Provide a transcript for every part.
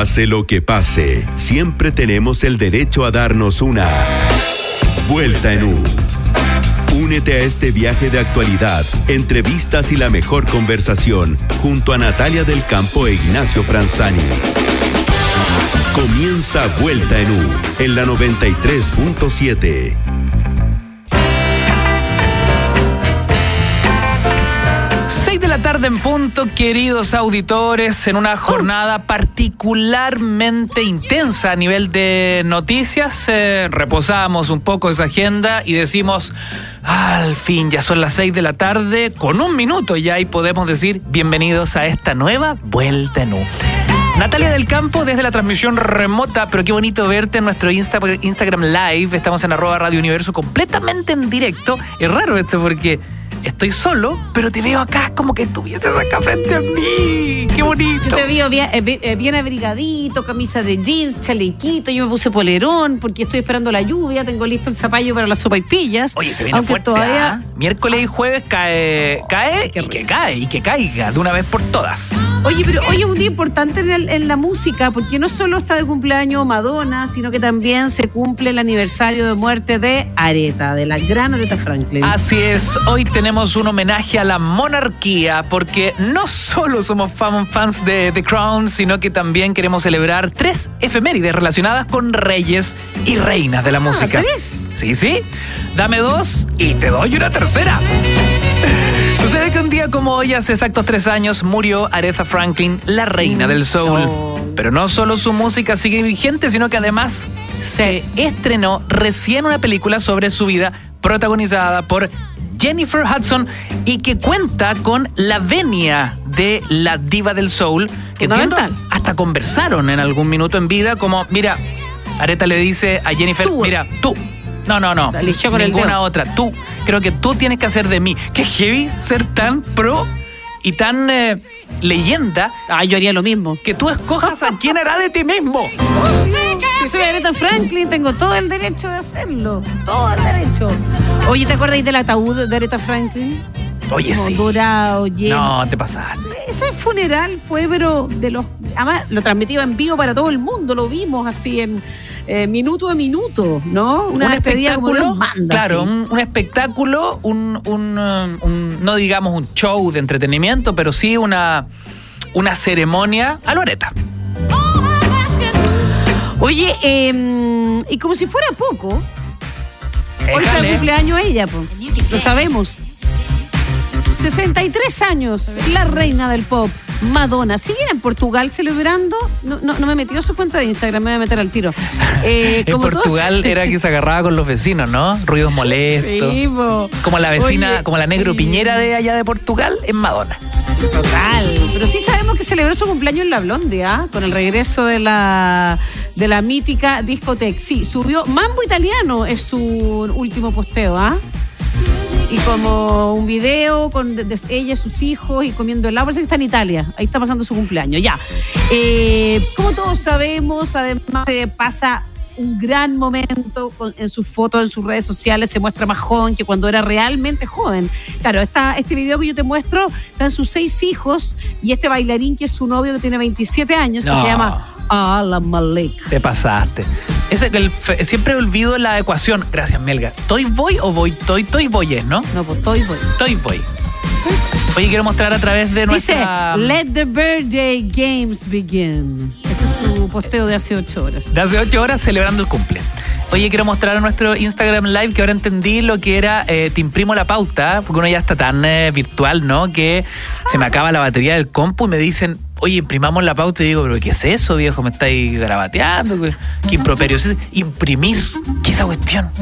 Pase lo que pase, siempre tenemos el derecho a darnos una vuelta en U. Únete a este viaje de actualidad, entrevistas y la mejor conversación junto a Natalia del Campo e Ignacio Franzani. Comienza Vuelta en U en la 93.7. la tarde en punto, queridos auditores, en una jornada particularmente intensa a nivel de noticias. eh, reposamos un poco esa agenda y decimos, al fin, ya son las 6 de la tarde, con un minuto ya y podemos decir, bienvenidos a esta nueva Vuelta en U. Natalia del Campo desde la transmisión remota, pero qué bonito verte en nuestro Insta- Instagram Live. Estamos en arroba Radio Universo completamente en directo. Es raro esto porque estoy solo, pero te veo acá como que estuvieses acá frente a mí. Qué bonito. Yo te veo bien, eh, eh, bien abrigadito, camisa de jeans, chalequito, yo me puse polerón porque estoy esperando la lluvia, tengo listo el zapallo para las sopaipillas. Oye, se viene fuerte. todavía ¿ah? Miércoles y jueves cae, cae y que cae y que caiga de una vez por todas. Oye, pero hoy es un día importante en, el- en la música, porque no solo está de cumpleaños Madonna, sino que también se cumple el aniversario de muerte de Areta, de la gran Areta Franklin. Así es, hoy tenemos un homenaje a la monarquía porque no solo somos fan- fans de The Crown, sino que también queremos celebrar tres efemérides relacionadas con reyes y reinas de la música. Ah, ¿tres? Sí, sí. Dame dos y te doy una tercera. Sucede que un día como hoy, hace exactos tres años, murió Aretha Franklin, la reina del soul. Pero no solo su música sigue vigente, sino que además se estrenó recién una película sobre su vida protagonizada por Jennifer Hudson y que cuenta con la venia de la diva del soul. Que entiendo, hasta conversaron en algún minuto en vida como, mira, Areta le dice a Jennifer, Tú. mira, tú. No, no, no. La eligió con Ninguna otra. Tú. Creo que tú tienes que hacer de mí. Qué heavy ser tan pro y tan eh, leyenda Ah, yo haría lo mismo. que tú escojas a quién hará de ti mismo. Si soy Aretha Franklin, tengo todo el derecho de hacerlo. Todo el derecho. Oye, ¿te acuerdas del ataúd de Aretha Franklin? Oye, Como sí. dorado, lleno. No, te pasaste. Ese funeral fue, pero de los. Además, lo transmitía en vivo para todo el mundo, lo vimos así en eh, minuto a minuto, ¿no? Una un como espectáculo, Dios manda. claro, un, un espectáculo, un, un, um, un- no digamos un show de entretenimiento, pero sí una, una ceremonia a Loreta. Oye, eh, y como si fuera poco, hoy está el cumpleaños ella, po. lo sabemos. 63 años, la reina del pop, Madonna. ¿Siguen en Portugal celebrando? No, no, no me he metido a su cuenta de Instagram, me voy a meter al tiro. Eh, En como todos- Portugal era que se agarraba con los vecinos, ¿no? Ruidos molestos. Sí. Como la vecina, Oye, como la negro sí. piñera de allá de Portugal, en Madonna. Total. Pero sí sabemos que celebró su cumpleaños en La Blonde, ¿ah? Con el regreso de la, de la mítica discoteca. Sí, subió Mambo Italiano, es su último posteo, ¿ah? Y como un video con de- de ella, sus hijos y comiendo helado. Parece que está en Italia. Ahí está pasando su cumpleaños. Ya. Eh, como todos sabemos, además eh, pasa un gran momento en sus fotos, en sus redes sociales. Se muestra más joven que cuando era realmente joven. Claro, esta, este video que yo te muestro están sus seis hijos y este bailarín que es su novio que tiene 27 años, que se llama Alan. Te pasaste. Ese, el, fe- siempre olvido la ecuación. Gracias, Melga. ¿Toy voy o voy? Toy, toy voy es, ¿no? No, pues estoy, voy. Toy voy. Oye, quiero mostrar a través de Dice, nuestra. let the birthday games begin. Ese es su posteo de hace ocho horas. de hace ocho horas celebrando el cumple. Oye, quiero mostrar a nuestro Instagram Live que ahora entendí lo que era eh, Te imprimo la pauta, porque uno ya está tan eh, virtual, ¿no? Que se me acaba la batería del compu y me dicen, oye, imprimamos la pauta. Y digo, ¿pero qué es eso, viejo? ¿Me estáis grabateando? ¿Qué, qué improperio es ese? Imprimir. ¿Qué es esa cuestión?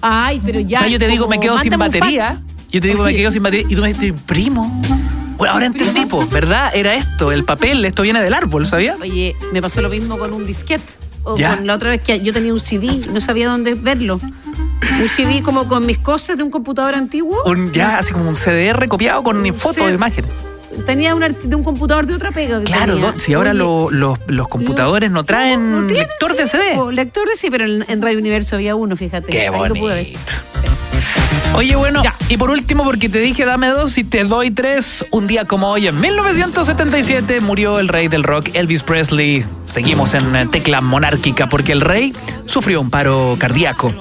Ay, pero ya. o sea, yo te digo, me quedo sin batería. Yo te digo, me quedo sin batería. Y tú me dices, "Te imprimo. Bueno, ahora entendí, po, ¿verdad? Era esto, el papel, esto viene del árbol, ¿sabías? Oye, me pasó lo mismo con un disquete. O Ya. con la otra vez que yo tenía un CD no sabía dónde verlo. Un CD como con mis cosas de un computador antiguo. Un, ya, así como un CDR copiado con fotos de imágenes. Tenía un de un computador de otra pega. que Claro, tenía. si ahora lo- los, los computadores no traen no tienen, lector de CD. po, lector de sí, pero en, en Radio Universo había uno, fíjate. Qué bonito. Oye, bueno, y por último, porque te dije dame dos y te doy tres, un día como hoy, en 1977, murió el rey del rock, Elvis Presley. Seguimos en tecla monárquica porque el rey sufrió un paro cardíaco.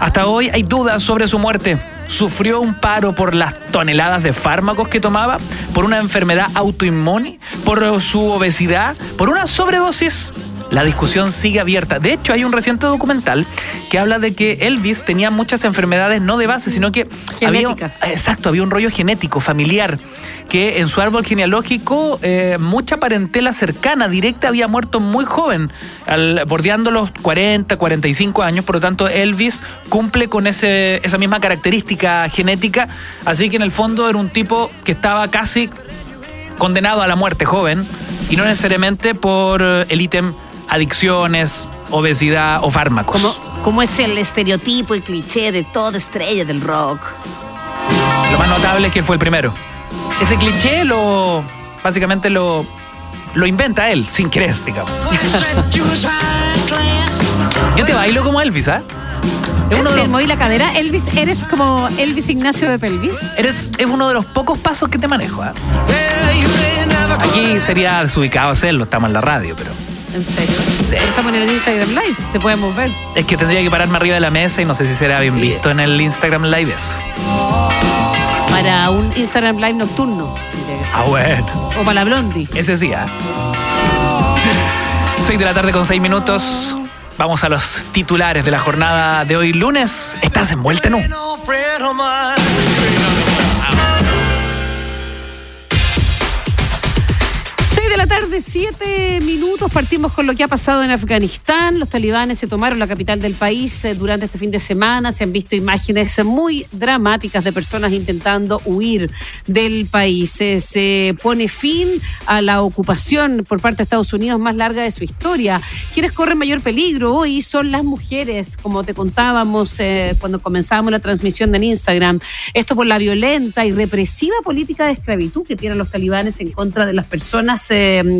Hasta hoy hay dudas sobre su muerte. Sufrió un paro por las toneladas de fármacos que tomaba, por una enfermedad autoinmune, por su obesidad, por una sobredosis la discusión sigue abierta. De hecho, hay un reciente documental que habla de que Elvis tenía muchas enfermedades no de base, sino que había, exacto, había un rollo genético, familiar, que en su árbol genealógico eh, mucha parentela cercana, directa, había muerto muy joven, al, bordeando los 40, 45 años. Por lo tanto, Elvis cumple con ese, esa misma característica genética. Así que en el fondo era un tipo que estaba casi condenado a la muerte joven y no necesariamente por el ítem adicciones, obesidad o fármacos. Como, como es el estereotipo y cliché de toda estrella del rock. Lo más notable es que fue el primero. Ese cliché lo básicamente lo, lo inventa él, sin querer, digamos. Yo te bailo como Elvis, ¿ah? Es uno de los... la cadera. Elvis, eres como Elvis Ignacio de Pelvis. Eres, es uno de los pocos pasos que te manejo. ¿ah? Aquí sería desubicado hacerlo, estamos en la radio, pero. ¿En serio? Sí. Estamos en el Instagram Live, te podemos ver. Es que tendría que pararme arriba de la mesa y no sé si será bien visto en el Instagram Live eso. Para un Instagram Live nocturno. Ah, bueno. O para la Blondie. Ese sí, ¿ah? 6 de la tarde con 6 minutos. Vamos a los titulares de la jornada de hoy lunes. Estás envuelta en un. Tarde, 7 minutos. Partimos con lo que ha pasado en Afganistán. Los talibanes se tomaron la capital del país eh, durante este fin de semana. Se han visto imágenes muy dramáticas de personas intentando huir del país. Eh, se pone fin a la ocupación por parte de Estados Unidos más larga de su historia. Quienes corren mayor peligro hoy son las mujeres, como te contábamos eh, cuando comenzábamos la transmisión en Instagram. Esto por la violenta y represiva política de esclavitud que tienen los talibanes en contra de las personas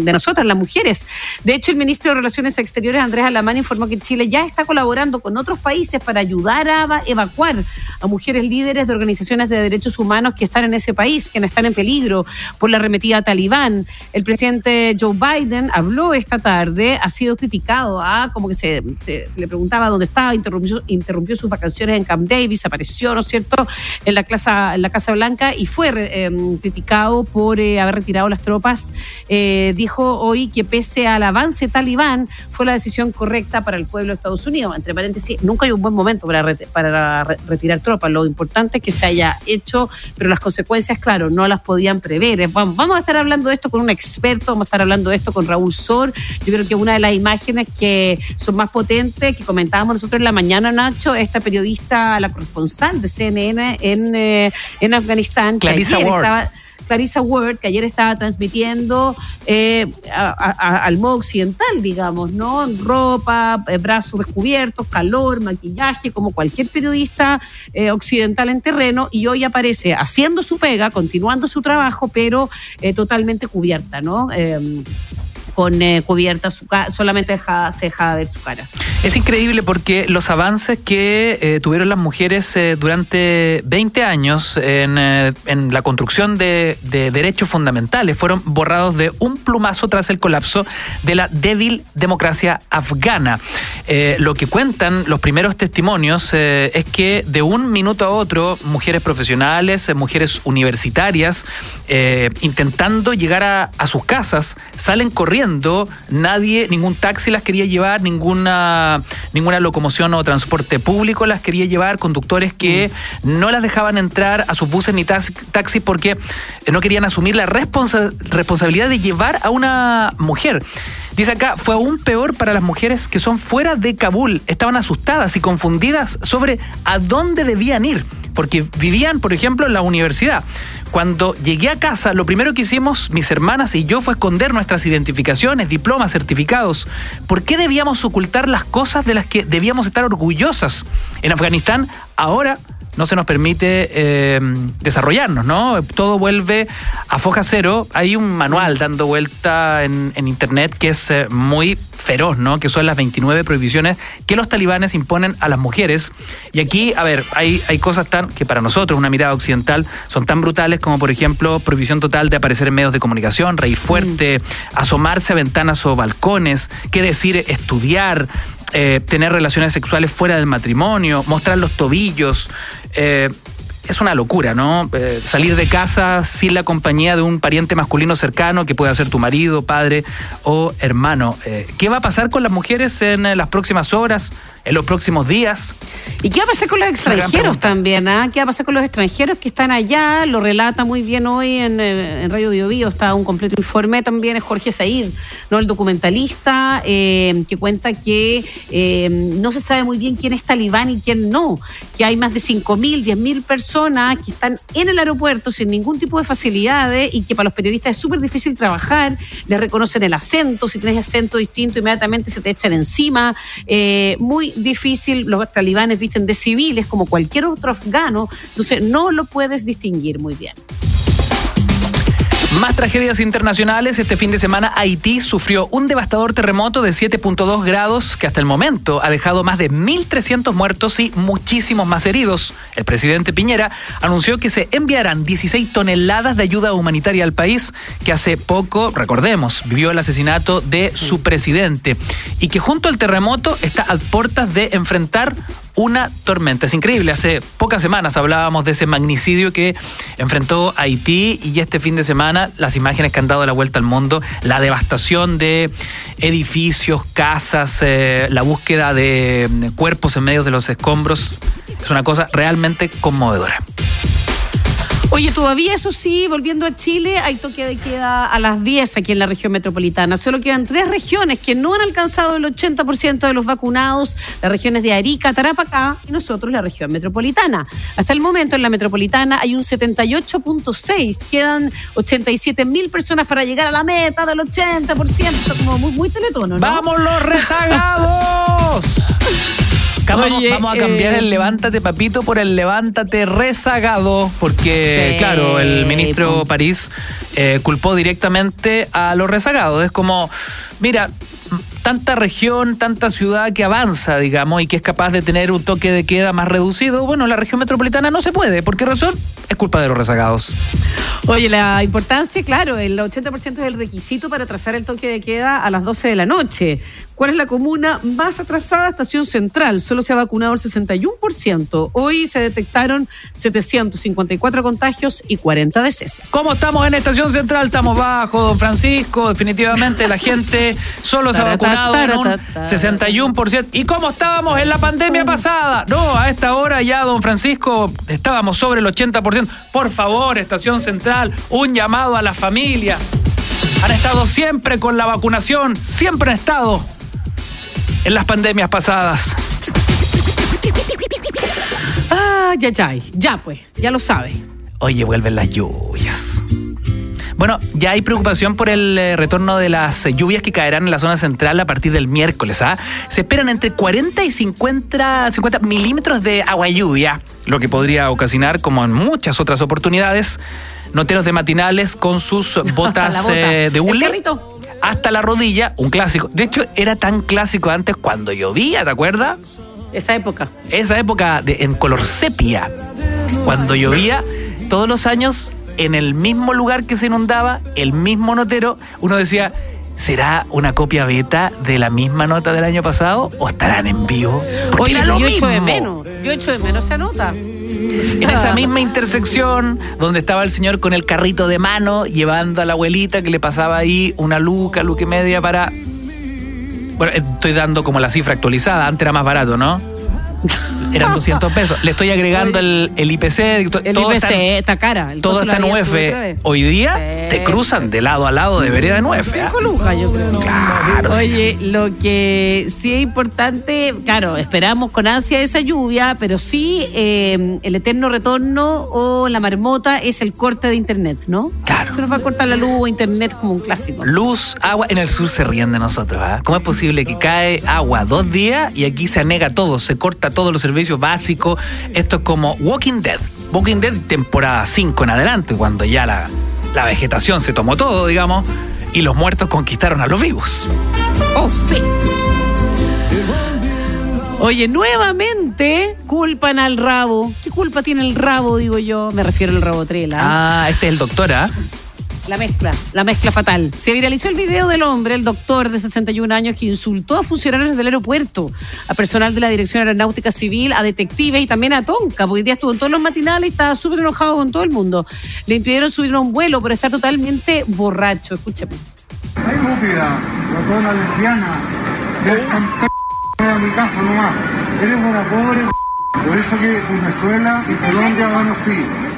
de nosotras, las mujeres. De hecho, el ministro de Relaciones Exteriores, Andrés Alamán, informó que Chile ya está colaborando con otros países para ayudar a evacuar a mujeres líderes de organizaciones de derechos humanos que están en ese país, que están en peligro por la arremetida talibán. El presidente Joe Biden habló esta tarde, ha sido criticado, ¿ah? como que se, le preguntaba dónde estaba, interrumpió, interrumpió sus vacaciones en Camp Davis, apareció, ¿no es cierto?, en la Casa, en la casa Blanca y fue eh, criticado por eh, haber retirado las tropas eh, dijo hoy que pese al avance talibán, fue la decisión correcta para el pueblo de Estados Unidos. Entre paréntesis, nunca hay un buen momento para, para retirar tropas. Lo importante es que se haya hecho, pero las consecuencias, claro, no las podían prever. Eh, vamos, a estar hablando de esto con un experto, vamos a estar hablando de esto con Raúl Sor. Yo creo que una de las imágenes que son más potentes, que comentábamos nosotros en la mañana, Nacho, esta periodista, la corresponsal de CNN en, eh, en Afganistán, Clarissa Ward. Estaba, Clarissa Ward, que ayer estaba transmitiendo eh, al modo occidental, digamos, ¿no? Ropa, eh, brazos descubiertos, calor, maquillaje, como cualquier periodista eh, occidental en terreno, y hoy aparece haciendo su pega, continuando su trabajo, pero totalmente cubierta, ¿no? Con eh, cubierta su cara, solamente deja, se deja ver su cara. Es increíble porque los avances que eh, tuvieron las mujeres eh, durante 20 años en, en la construcción de, de, derechos fundamentales fueron borrados de un plumazo tras el colapso de la débil democracia afgana. lo que cuentan los primeros testimonios es que de un minuto a otro, mujeres profesionales, mujeres universitarias, intentando llegar a, a sus casas, salen corriendo nadie, ningún taxi las quería llevar, ninguna, ninguna locomoción o transporte público las quería llevar, conductores que mm. no las dejaban entrar a sus buses ni taxis porque no querían asumir la responsabilidad de llevar a una mujer. Dice acá, fue aún peor para las mujeres que son fuera de Kabul. Estaban asustadas y confundidas sobre a dónde debían ir, porque vivían, por ejemplo, en la universidad. Cuando llegué a casa, lo primero que hicimos mis hermanas y yo fue esconder nuestras identificaciones, diplomas, certificados. ¿Por qué debíamos ocultar las cosas de las que debíamos estar orgullosas? En Afganistán, ahora no se nos permite eh, desarrollarnos, ¿no? Todo vuelve a foja cero. Hay un manual dando vuelta en, internet que es eh, muy feroz, ¿no? Que son las 29 prohibiciones que los talibanes imponen a las mujeres. Y aquí, a ver, hay, hay cosas tan que para nosotros, una mirada occidental, son tan brutales como, por ejemplo, prohibición total de aparecer en medios de comunicación, reír fuerte, mm. asomarse a ventanas o balcones, qué decir, estudiar, eh, tener relaciones sexuales fuera del matrimonio, mostrar los tobillos. Eh, es una locura, ¿no? Eh, salir de casa sin la compañía de un pariente masculino cercano que pueda ser tu marido, padre o hermano. ¿Qué va a pasar con las mujeres en las próximas horas? En los próximos días. ¿Y qué va a pasar con los extranjeros también? Ah? ¿Qué va a pasar con los extranjeros que están allá? Lo relata muy bien hoy en, eh, en Radio Bio, Bio está un completo informe también, es Jorge Said, ¿no? el documentalista, eh, que cuenta que eh, no se sabe muy bien quién es talibán y quién no, que hay más de 5.000, 10.000 personas que están en el aeropuerto sin ningún tipo de facilidades y que para los periodistas es súper difícil trabajar, le reconocen el acento, si tienes acento distinto inmediatamente se te echan encima, muy difícil, los talibanes visten de civiles como cualquier otro afgano, entonces no lo puedes distinguir muy bien. Más tragedias internacionales. Este fin de semana Haití sufrió un devastador terremoto de 7.2 grados que hasta el momento ha dejado más de 1.300 muertos y muchísimos más heridos. El presidente Piñera anunció que se enviarán 16 toneladas de ayuda humanitaria al país que hace poco, recordemos, vivió el asesinato de su presidente y que junto al terremoto está a puertas de enfrentar una tormenta. Es increíble, hace pocas semanas hablábamos de ese magnicidio que enfrentó Haití y este fin de semana las imágenes que han dado la vuelta al mundo, la devastación de edificios, casas, eh, la búsqueda de cuerpos en medio de los escombros, es una cosa realmente conmovedora. Oye, todavía eso sí, volviendo a Chile, hay toque de queda a las 10 aquí en la región metropolitana. Solo quedan tres regiones que no han alcanzado el 80% de los vacunados, las regiones de Arica, Tarapacá y nosotros la región metropolitana. Hasta el momento en la metropolitana hay un 78.6, quedan 87 mil personas para llegar a la meta del 80%, como muy, muy teletono, ¿no? ¡Vamos los rezagados! vamos, a cambiar el eh, levántate papito por el levántate rezagado, porque claro, el ministro París eh, culpó directamente a los rezagados. Es como, mira, tanta región, tanta ciudad que avanza, digamos, y que es capaz de tener un toque de queda más reducido, bueno, la región metropolitana no se puede. ¿Por qué razón? Es culpa de los rezagados. Oye, la importancia, claro, el 80% es el requisito para trazar el toque de queda a las 12 de la noche. ¿Cuál es la comuna más atrasada? Estación Central. Solo se ha vacunado el 61%. Hoy se detectaron 754 contagios y 40 decesos. ¿Cómo estamos en Estación Central? Estamos bajo, don Francisco. Definitivamente la gente solo se ha vacunado en un 61%. ¿Y cómo estábamos en la pandemia pasada? No, a esta hora ya, don Francisco, estábamos sobre el 80%. Por favor, Estación Central, un llamado a las familias. Han estado siempre con la vacunación, siempre han estado en las pandemias pasadas. Ah, ya, ya, ya pues, ya lo sabe. Oye, vuelven las lluvias. Bueno, ya hay preocupación por el eh, retorno de las lluvias que caerán en la zona central a partir del miércoles. ¿ah? Se esperan entre 40 y 50, 50 milímetros de agua lluvia, lo que podría ocasionar, como en muchas otras oportunidades, noteros de matinales con sus botas eh, de hule hasta la rodilla, un clásico. De hecho, era tan clásico antes cuando llovía, ¿te acuerdas? Esa época. Esa época de, en color sepia. Cuando llovía, todos los años, en el mismo lugar que se inundaba, el mismo notero, uno decía, ¿será una copia beta de la misma nota del año pasado o estarán en vivo? Oye, yo echo de menos, yo echo de menos esa nota en esa misma intersección donde estaba el señor con el carrito de mano llevando a la abuelita que le pasaba ahí una luca, luca y media para... Bueno, estoy dando como la cifra actualizada, antes era más barato, ¿no? eran 200 pesos. Le estoy agregando el, el IPC. El todo IPC está, cara. todo está en UF. Hoy día te cruzan de lado a lado de vereda en UF. ¿ah? yo creo. Claro. Oye, lo que sí es importante, claro, esperamos con ansia esa lluvia, pero sí eh, el eterno retorno o la marmota es el corte de internet, ¿no? Claro. Se nos va a cortar la luz o internet como un clásico. Luz, agua. En el sur se ríen de nosotros. ¿ah? ¿Cómo es posible que cae agua dos días y aquí se anega todo, se corta todos los servicios? servicio básico. Esto es como Walking Dead. Walking Dead temporada 5 en adelante, cuando ya la, la vegetación se tomó todo, digamos, y los muertos conquistaron a los vivos. Oh, sí. Oye, nuevamente culpan al rabo. ¿Qué culpa tiene el rabo, digo yo? Me refiero al rabotril, ¿ah? Ah, este es el doctor, ¿ah? La mezcla, la mezcla fatal. Se viralizó el video del hombre, el doctor de 61 años, que insultó a funcionarios del aeropuerto, a personal de la Dirección Aeronáutica Civil, a detectives y también a Tonka, porque hoy día estuvo en todos los matinales y estaba súper enojado con todo el mundo. Le impidieron subir a un vuelo por estar totalmente borracho. Escúchame. Estúpida, ratona lesbiana. Deja a mi casa nomás. Eres una pobre. Por eso que Venezuela y Colombia van así.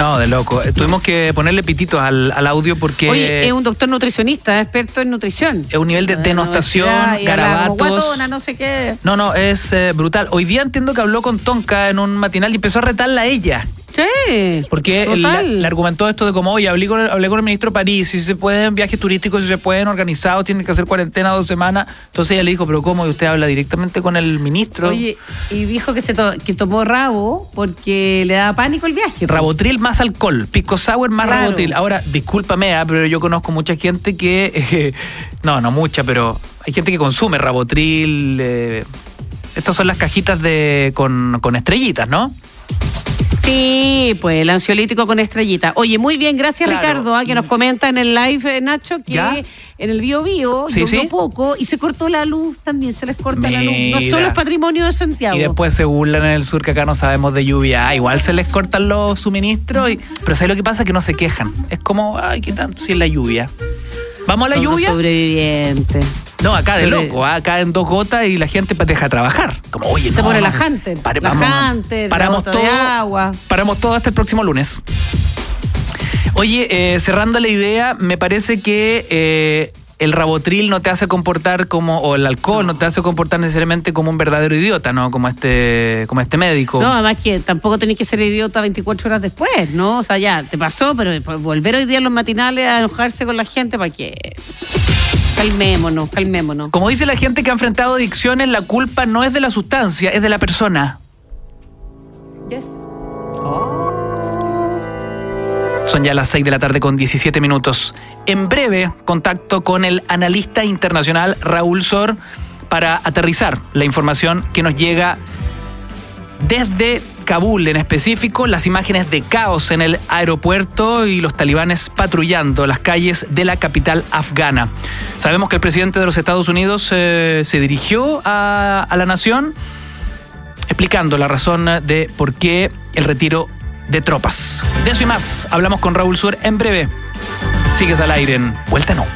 No, de loco. Eh, Tuvimos que ponerle pititos al, al audio porque Oye, es un doctor nutricionista, experto en nutrición. es un nivel de denostación, Y garabatos. guatona, no sé qué. No, no, es eh, brutal. Hoy día entiendo que habló con Tonka en un matinal y empezó a retarla a ella. Sí. Porque le argumentó esto de como, oye, hablé con, hablé con el ministro París, si se pueden viajes turísticos, si se pueden organizados, tienen que hacer cuarentena dos semanas. Entonces ella le dijo, pero ¿cómo? Y usted habla directamente con el ministro. Oye, y dijo que se to- que tomó rabo porque le daba pánico el viaje. Rabotril más alcohol, pisco sour más Claro. rabotril. Ahora, discúlpame, ah, pero yo conozco mucha gente que, eh, no, no mucha, pero hay gente que consume rabotril. eh, estas son las cajitas de con, con estrellitas, ¿no? Sí, pues el ansiolítico con estrellita. Oye, muy bien, gracias Claro. Ricardo, ah, que nos comenta en el live, eh, Nacho, que ¿Ya? en el Bio Bio Sí, llovió sí. poco y se cortó la luz, también se les corta la luz. No solo es patrimonio de Santiago. Y después se burlan en el sur que acá no sabemos de lluvia. Ah, igual se les cortan los suministros, y, pero ¿sabes lo que pasa? Que no se quejan. Es como, ay, ¿qué tanto si es la lluvia? ¿Vamos a la Son lluvia? sobrevivientes. No, acá de Sobre- loco, ah, acá en dos gotas y la gente deja de trabajar. Como, oye, Se no, pone la Hunter, pare- la vamos, Hunter, la paramos todo, de agua. Paramos todo hasta el próximo lunes. Oye, eh, cerrando la idea, me parece que eh, el rabotril no te hace comportar como, o el alcohol no, te hace comportar necesariamente como un verdadero idiota, ¿no? Como este, como este médico. No, además que tampoco tenés que ser idiota 24 horas después, ¿no? O sea, ya, te pasó, pero volver hoy día en los matinales a enojarse con la gente, ¿para qué? Calmémonos, calmémonos. Como dice la gente que ha enfrentado adicciones, la culpa no es de la sustancia, es de la persona. Yes. Son ya las 6 de la tarde con 17 minutos. En breve, contacto con el analista internacional Raúl Sor para aterrizar la información que nos llega desde Kabul en específico, las imágenes de caos en el aeropuerto y los talibanes patrullando las calles de la capital afgana. Sabemos que el presidente de los Estados Unidos eh, se dirigió a, a la nación explicando la razón de por qué el retiro de tropas. De eso y más, hablamos con Raúl Sur en breve. Sigues al aire en Vuelta No.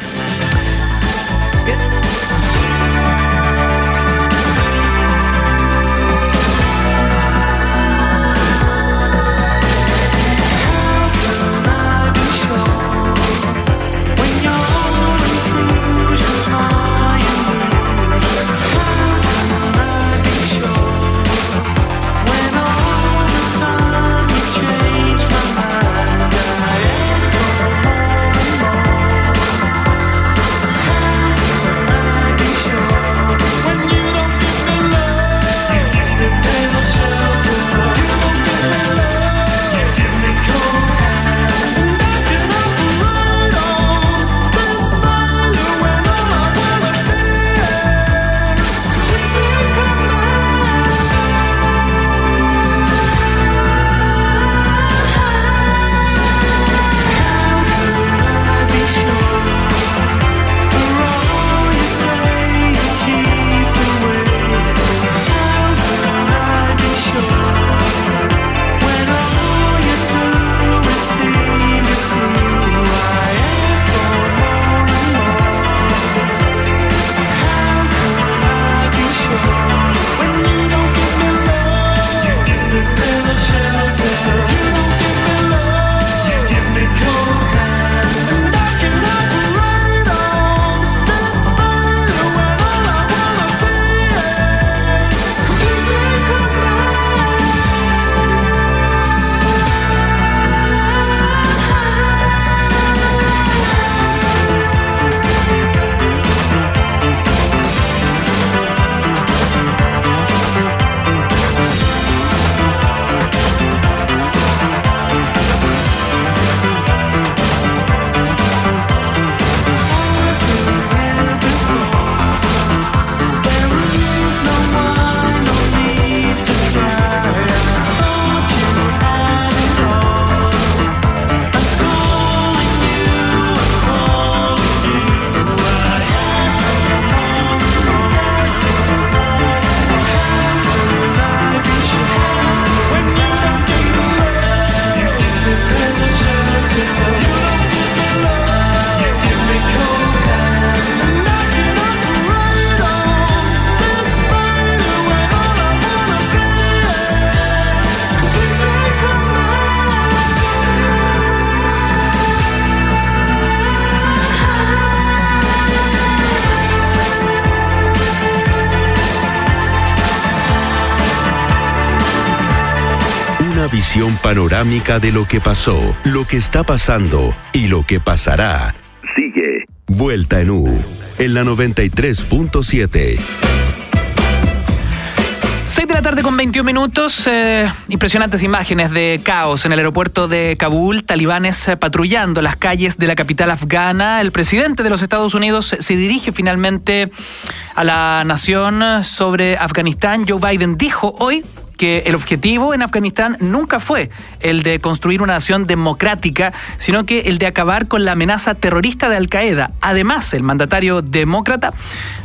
Panorámica de lo que pasó, lo que está pasando y lo que pasará. Sigue Vuelta en U en la 93.7. 6 de la tarde con 21 minutos. Eh, impresionantes imágenes de caos en el aeropuerto de Kabul, talibanes eh, patrullando las calles de la capital afgana. El presidente de los Estados Unidos se dirige finalmente a la nación sobre Afganistán. Joe Biden dijo hoy que el objetivo en Afganistán nunca fue el de construir una nación democrática, sino que el de acabar con la amenaza terrorista de Al Qaeda. Además, el mandatario demócrata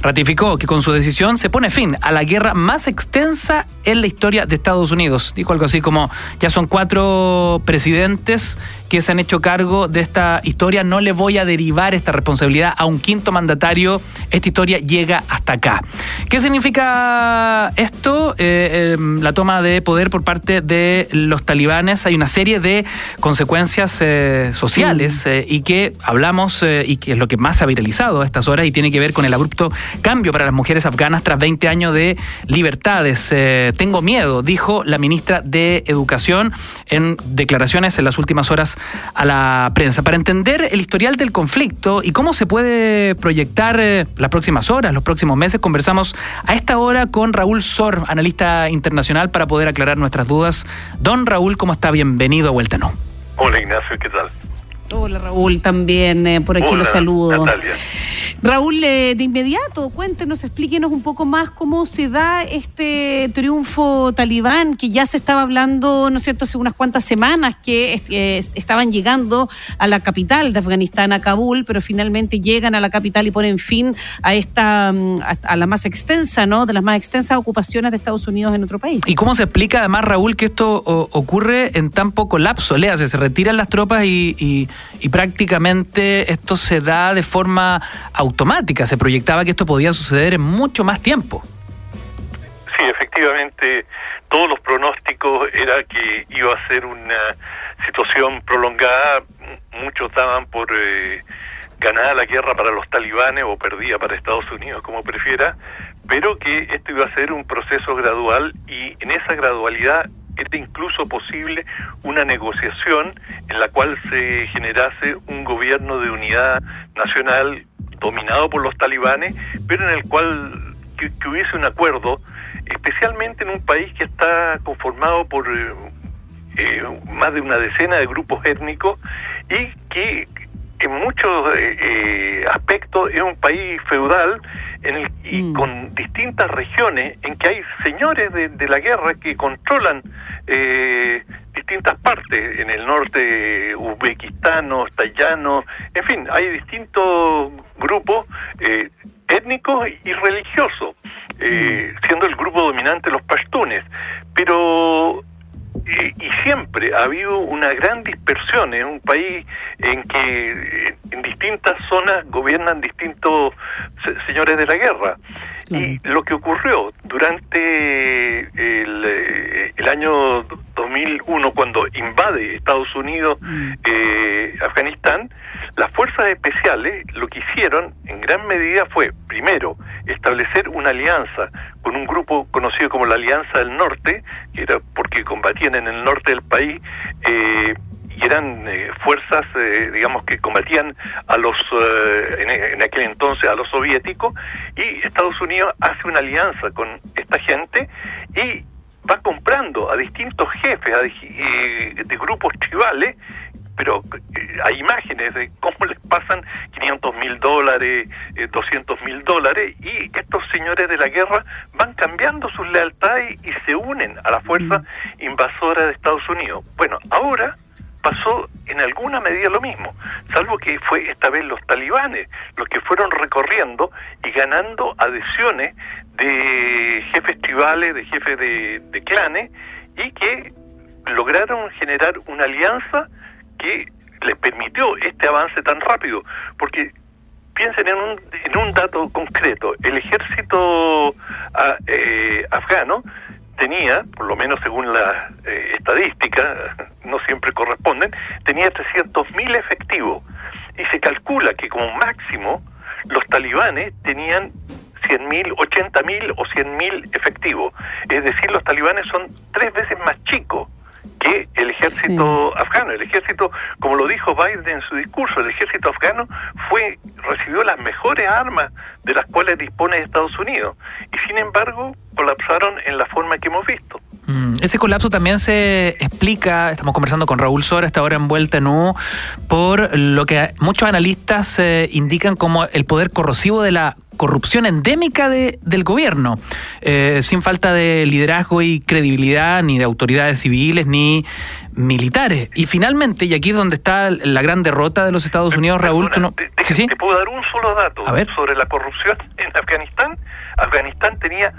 ratificó que con su decisión se pone fin a la guerra más extensa en la historia de Estados Unidos. Dijo algo así como, ya son cuatro presidentes que se han hecho cargo de esta historia, no le voy a derivar esta responsabilidad a un quinto mandatario, esta historia llega hasta acá. ¿Qué significa esto? Eh, em, la toma de poder por parte de los talibanes, hay una serie de consecuencias eh, sociales eh, y que hablamos y que es lo que más se ha viralizado a estas horas y tiene que ver con el abrupto cambio para las mujeres afganas tras 20 años de libertades. tengo miedo, dijo la ministra de Educación en declaraciones en las últimas horas a la prensa. Para entender el historial del conflicto y cómo se puede proyectar eh, las próximas horas, los próximos meses, conversamos a esta hora con Raúl Sor, analista internacional, para poder aclarar nuestras dudas. Don Raúl, ¿cómo está? Bienvenido a Vuelta No. Hola Ignacio, ¿qué tal? Hola Raúl, también eh, por aquí los saludo. Raúl, eh, de inmediato, cuéntenos, explíquenos un poco más cómo se da este triunfo talibán, que ya se estaba hablando, ¿no es cierto?, hace unas cuantas semanas que eh, estaban llegando a la capital de Afganistán, a Kabul, pero finalmente llegan a la capital y ponen fin a esta, mm, a, la más extensa, ¿no?, de las más extensas ocupaciones de Estados Unidos en otro país. ¿Y cómo se explica además, Raúl, que esto ocurre en tan poco lapso? Léase, se retiran las tropas y, y prácticamente esto se da de forma automática. Se proyectaba que esto podía suceder en mucho más tiempo. Sí, efectivamente, todos los pronósticos era que iba a ser una situación prolongada. Muchos daban por eh, ganada la guerra para los talibanes o perdida para Estados Unidos, como prefiera, pero que esto iba a ser un proceso gradual y en esa gradualidad era incluso posible una negociación en la cual se generase un gobierno de unidad nacional dominado por los talibanes, pero en el cual que, hubiese un acuerdo, especialmente en un país que está conformado por eh, eh, más de una decena de grupos étnicos y que en muchos eh, aspectos es un país feudal en el, y mm. con distintas regiones en que hay señores de, de la guerra que controlan eh, distintas partes, en el norte uzbekistanos, tayanos, en fin, hay distintos grupos eh, étnicos y religiosos, eh, mm. siendo el grupo dominante los pashtunes, pero y siempre ha habido una gran dispersión en un país en que en distintas zonas gobiernan distintos señores de la guerra. Y lo que ocurrió durante el, eh, el, año 2001, cuando invade Estados Unidos mm. eh, Afganistán, las fuerzas especiales lo que hicieron en gran medida fue, primero, establecer una alianza con un grupo conocido como la Alianza del Norte, que era porque combatían en el norte del país, eh, y eran eh, fuerzas, eh, digamos, que combatían a los, eh, en, aquel entonces, a los soviéticos, y Estados Unidos hace una alianza con esta gente y va comprando a distintos jefes de grupos tribales pero hay imágenes de cómo les pasan 500 mil dólares, 200 mil dólares, y estos señores de la guerra van cambiando sus lealtades y se unen a la fuerza mm. invasora de Estados Unidos. Bueno, ahora pasó en alguna medida lo mismo, salvo que fue esta vez los talibanes los que fueron recorriendo y ganando adhesiones de jefes tribales, de jefes de, clanes, y que lograron generar una alianza que les permitió este avance tan rápido, porque piensen en un, en un dato concreto, el ejército ah, eh, afgano tenía, por lo menos según la eh, estadística, no siempre corresponden, tenía 300.000 efectivos. Y se calcula que como máximo los talibanes tenían 100.000, 80.000 o 100.000 efectivos. Es decir, los talibanes son tres veces más chicos que el ejército afgano. El ejército, como lo dijo Biden en su discurso, el ejército afgano fue recibió las mejores armas de las cuales dispone Estados Unidos y sin embargo colapsaron en la forma que hemos visto. Mm, ese colapso también se explica, estamos conversando con Raúl Sora, esta hora envuelta en U, por lo que muchos analistas eh, indican como el poder corrosivo de la corrupción endémica de, del gobierno, eh, sin falta de liderazgo y credibilidad ni de autoridades civiles ni militares. Y finalmente, y aquí es donde está la gran derrota de los Estados Unidos, Raúl, no... te, te, puedo dar un solo dato sobre la corrupción en Afganistán. Afganistán tenía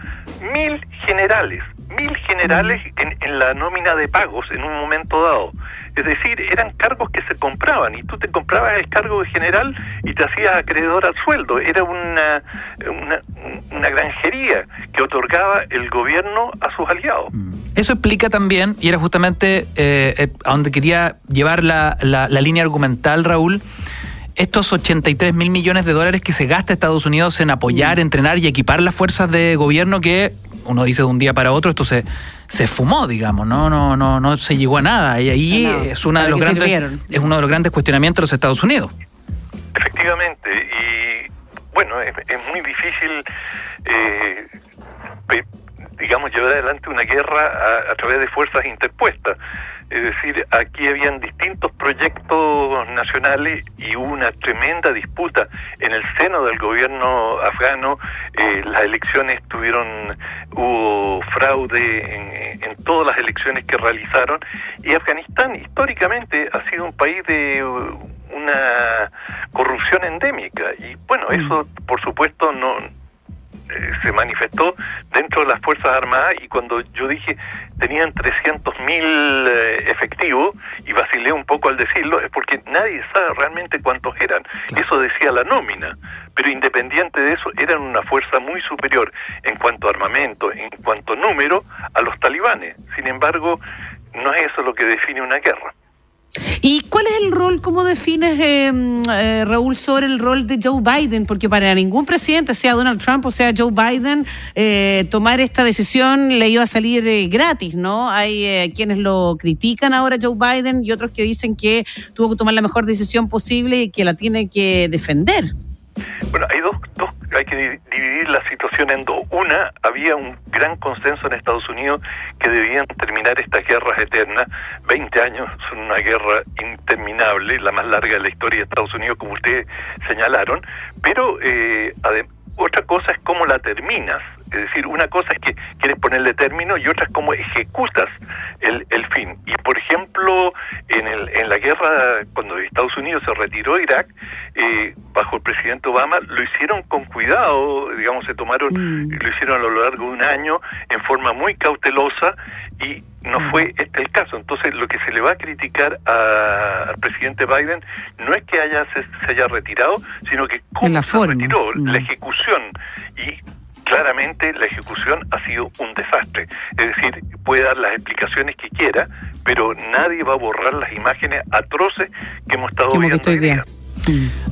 mil generales, mil generales en, en, la nómina de pagos en un momento dado. Es decir, eran cargos que se compraban y tú te comprabas el cargo de general y te hacías acreedor al sueldo. Era una, una, una granjería que otorgaba el gobierno a sus aliados. Mm. Eso explica también, y era justamente eh, eh, a donde quería llevar la, la, la línea argumental, Raúl, estos 83 mil millones de dólares que se gasta Estados Unidos en apoyar, mm. entrenar y equipar las fuerzas de gobierno que uno dice de un día para otro, esto se, se fumó, digamos, no, no, no, no se llegó a nada. Y ahí es una de los grandes, es uno de los grandes cuestionamientos de los Estados Unidos. Efectivamente, y bueno, es, es muy difícil eh, digamos llevar adelante una guerra a, a través de fuerzas interpuestas. Es decir, aquí habían distintos proyectos nacionales y hubo una tremenda disputa en el seno del gobierno afgano. Eh, las elecciones tuvieron, hubo fraude en, en, todas las elecciones que realizaron y Afganistán históricamente ha sido un país de una corrupción endémica y bueno, eso por supuesto no eh, se manifestó dentro de las Fuerzas Armadas y cuando yo dije tenían 300.000 mil eh, efectivos y vacilé un poco al decirlo es porque nadie sabe realmente cuántos eran. Eso decía la nómina, pero independiente de eso eran una fuerza muy superior en cuanto a armamento, en cuanto a número a los talibanes. Sin embargo, no es eso lo que define una guerra. ¿Y cuál es el rol, cómo defines, eh, eh, Raúl, sobre el rol de Joe Biden? Porque para ningún presidente, sea Donald Trump o sea Joe Biden, eh, tomar esta decisión le iba a salir eh, gratis, ¿no? Hay eh, quienes lo critican ahora Joe Biden y otros que dicen que tuvo que tomar la mejor decisión posible y que la tiene que defender. Bueno, hay dos, dos hay que dividir la situación en dos. Una, había un gran consenso en Estados Unidos que debían terminar estas guerras eternas. Veinte años son una guerra interminable, la más larga de la historia de Estados Unidos, como ustedes señalaron. Pero eh, otra cosa es cómo la terminas. Es decir, una cosa es que quieres ponerle término y otra es cómo ejecutas el, el fin. Y por ejemplo, en, el, en la guerra, cuando Estados Unidos se retiró de Irak, eh, bajo el presidente Obama, lo hicieron con cuidado, digamos, se tomaron, mm. lo hicieron a lo largo de un año en forma muy cautelosa y no mm. fue este el caso. Entonces, lo que se le va a criticar a, al presidente Biden no es que haya se, se haya retirado, sino que cómo la se retiró, Mm. la ejecución. Y claramente la ejecución ha sido un desastre. Es decir, puede dar las explicaciones que quiera, pero nadie va a borrar las imágenes atroces que hemos estado viendo hoy día.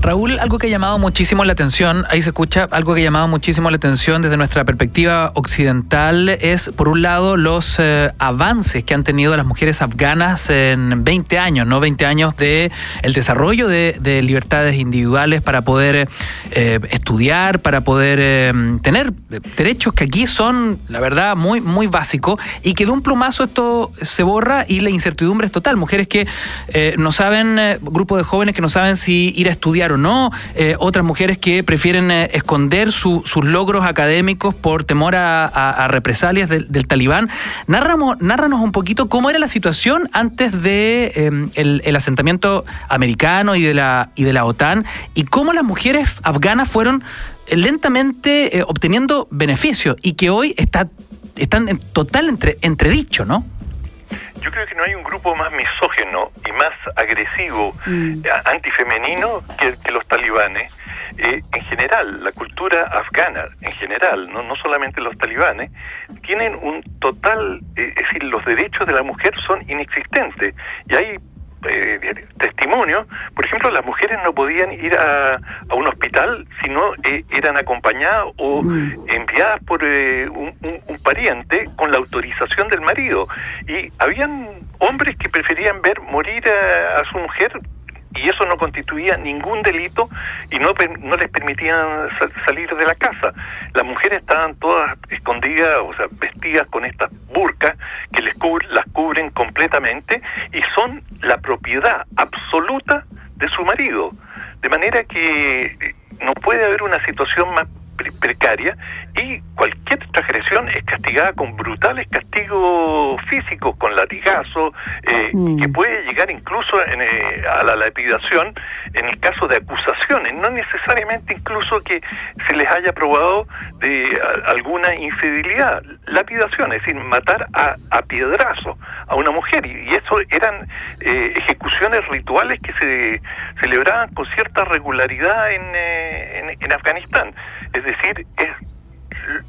Raúl, algo que ha llamado muchísimo la atención, ahí se escucha, algo que ha llamado muchísimo la atención desde nuestra perspectiva occidental es, por un lado, los eh, avances que han tenido las mujeres afganas en 20 años, ¿no? 20 años de el desarrollo de, de libertades individuales para poder eh, estudiar, para poder eh, tener derechos que aquí son, la verdad, muy, muy básicos y que de un plumazo esto se borra y la incertidumbre es total. Mujeres que eh, no saben, eh, grupo de jóvenes que no saben si ir a estudiar o no, eh, otras mujeres que prefieren eh, esconder su, sus logros académicos por temor a, represalias del, talibán. Nárranos un poquito cómo era la situación antes de eh, el, asentamiento americano y de, la, y de la OTAN y cómo las mujeres afganas fueron lentamente eh, obteniendo beneficios y que hoy está, están en total entre, entredicho, ¿no? Yo creo que no hay un grupo más misógeno y más agresivo, mm. antifemenino que, que, los talibanes. Eh, en general, la cultura afgana, en general, no, no solamente los talibanes, tienen un total, eh, es decir, los derechos de la mujer son inexistentes. Y hay eh, testimonio, por ejemplo, las mujeres no podían ir a, a un hospital si no eh, eran acompañadas o mm. enviadas por eh, un, un, un, pariente con la autorización del marido. Y habían hombres que preferían ver morir a, a su mujer y eso no constituía ningún delito y no, no les permitían salir de la casa. Las mujeres estaban todas escondidas, o sea, vestidas con estas burcas que les las cubren completamente y son la propiedad absoluta de su marido. De manera que eh, no puede haber una situación más precaria y cualquier transgresión es castigada con brutales castigos físicos, con latigazo, eh, mm. que puede llegar incluso eh, a la lapidación en el caso de acusaciones, no necesariamente incluso que se les haya probado de alguna infidelidad, lapidación, es decir, matar a, a piedrazo a una mujer, y, eso eran eh, ejecuciones rituales que se celebraban con cierta regularidad en, en, en Afganistán. Es decir, es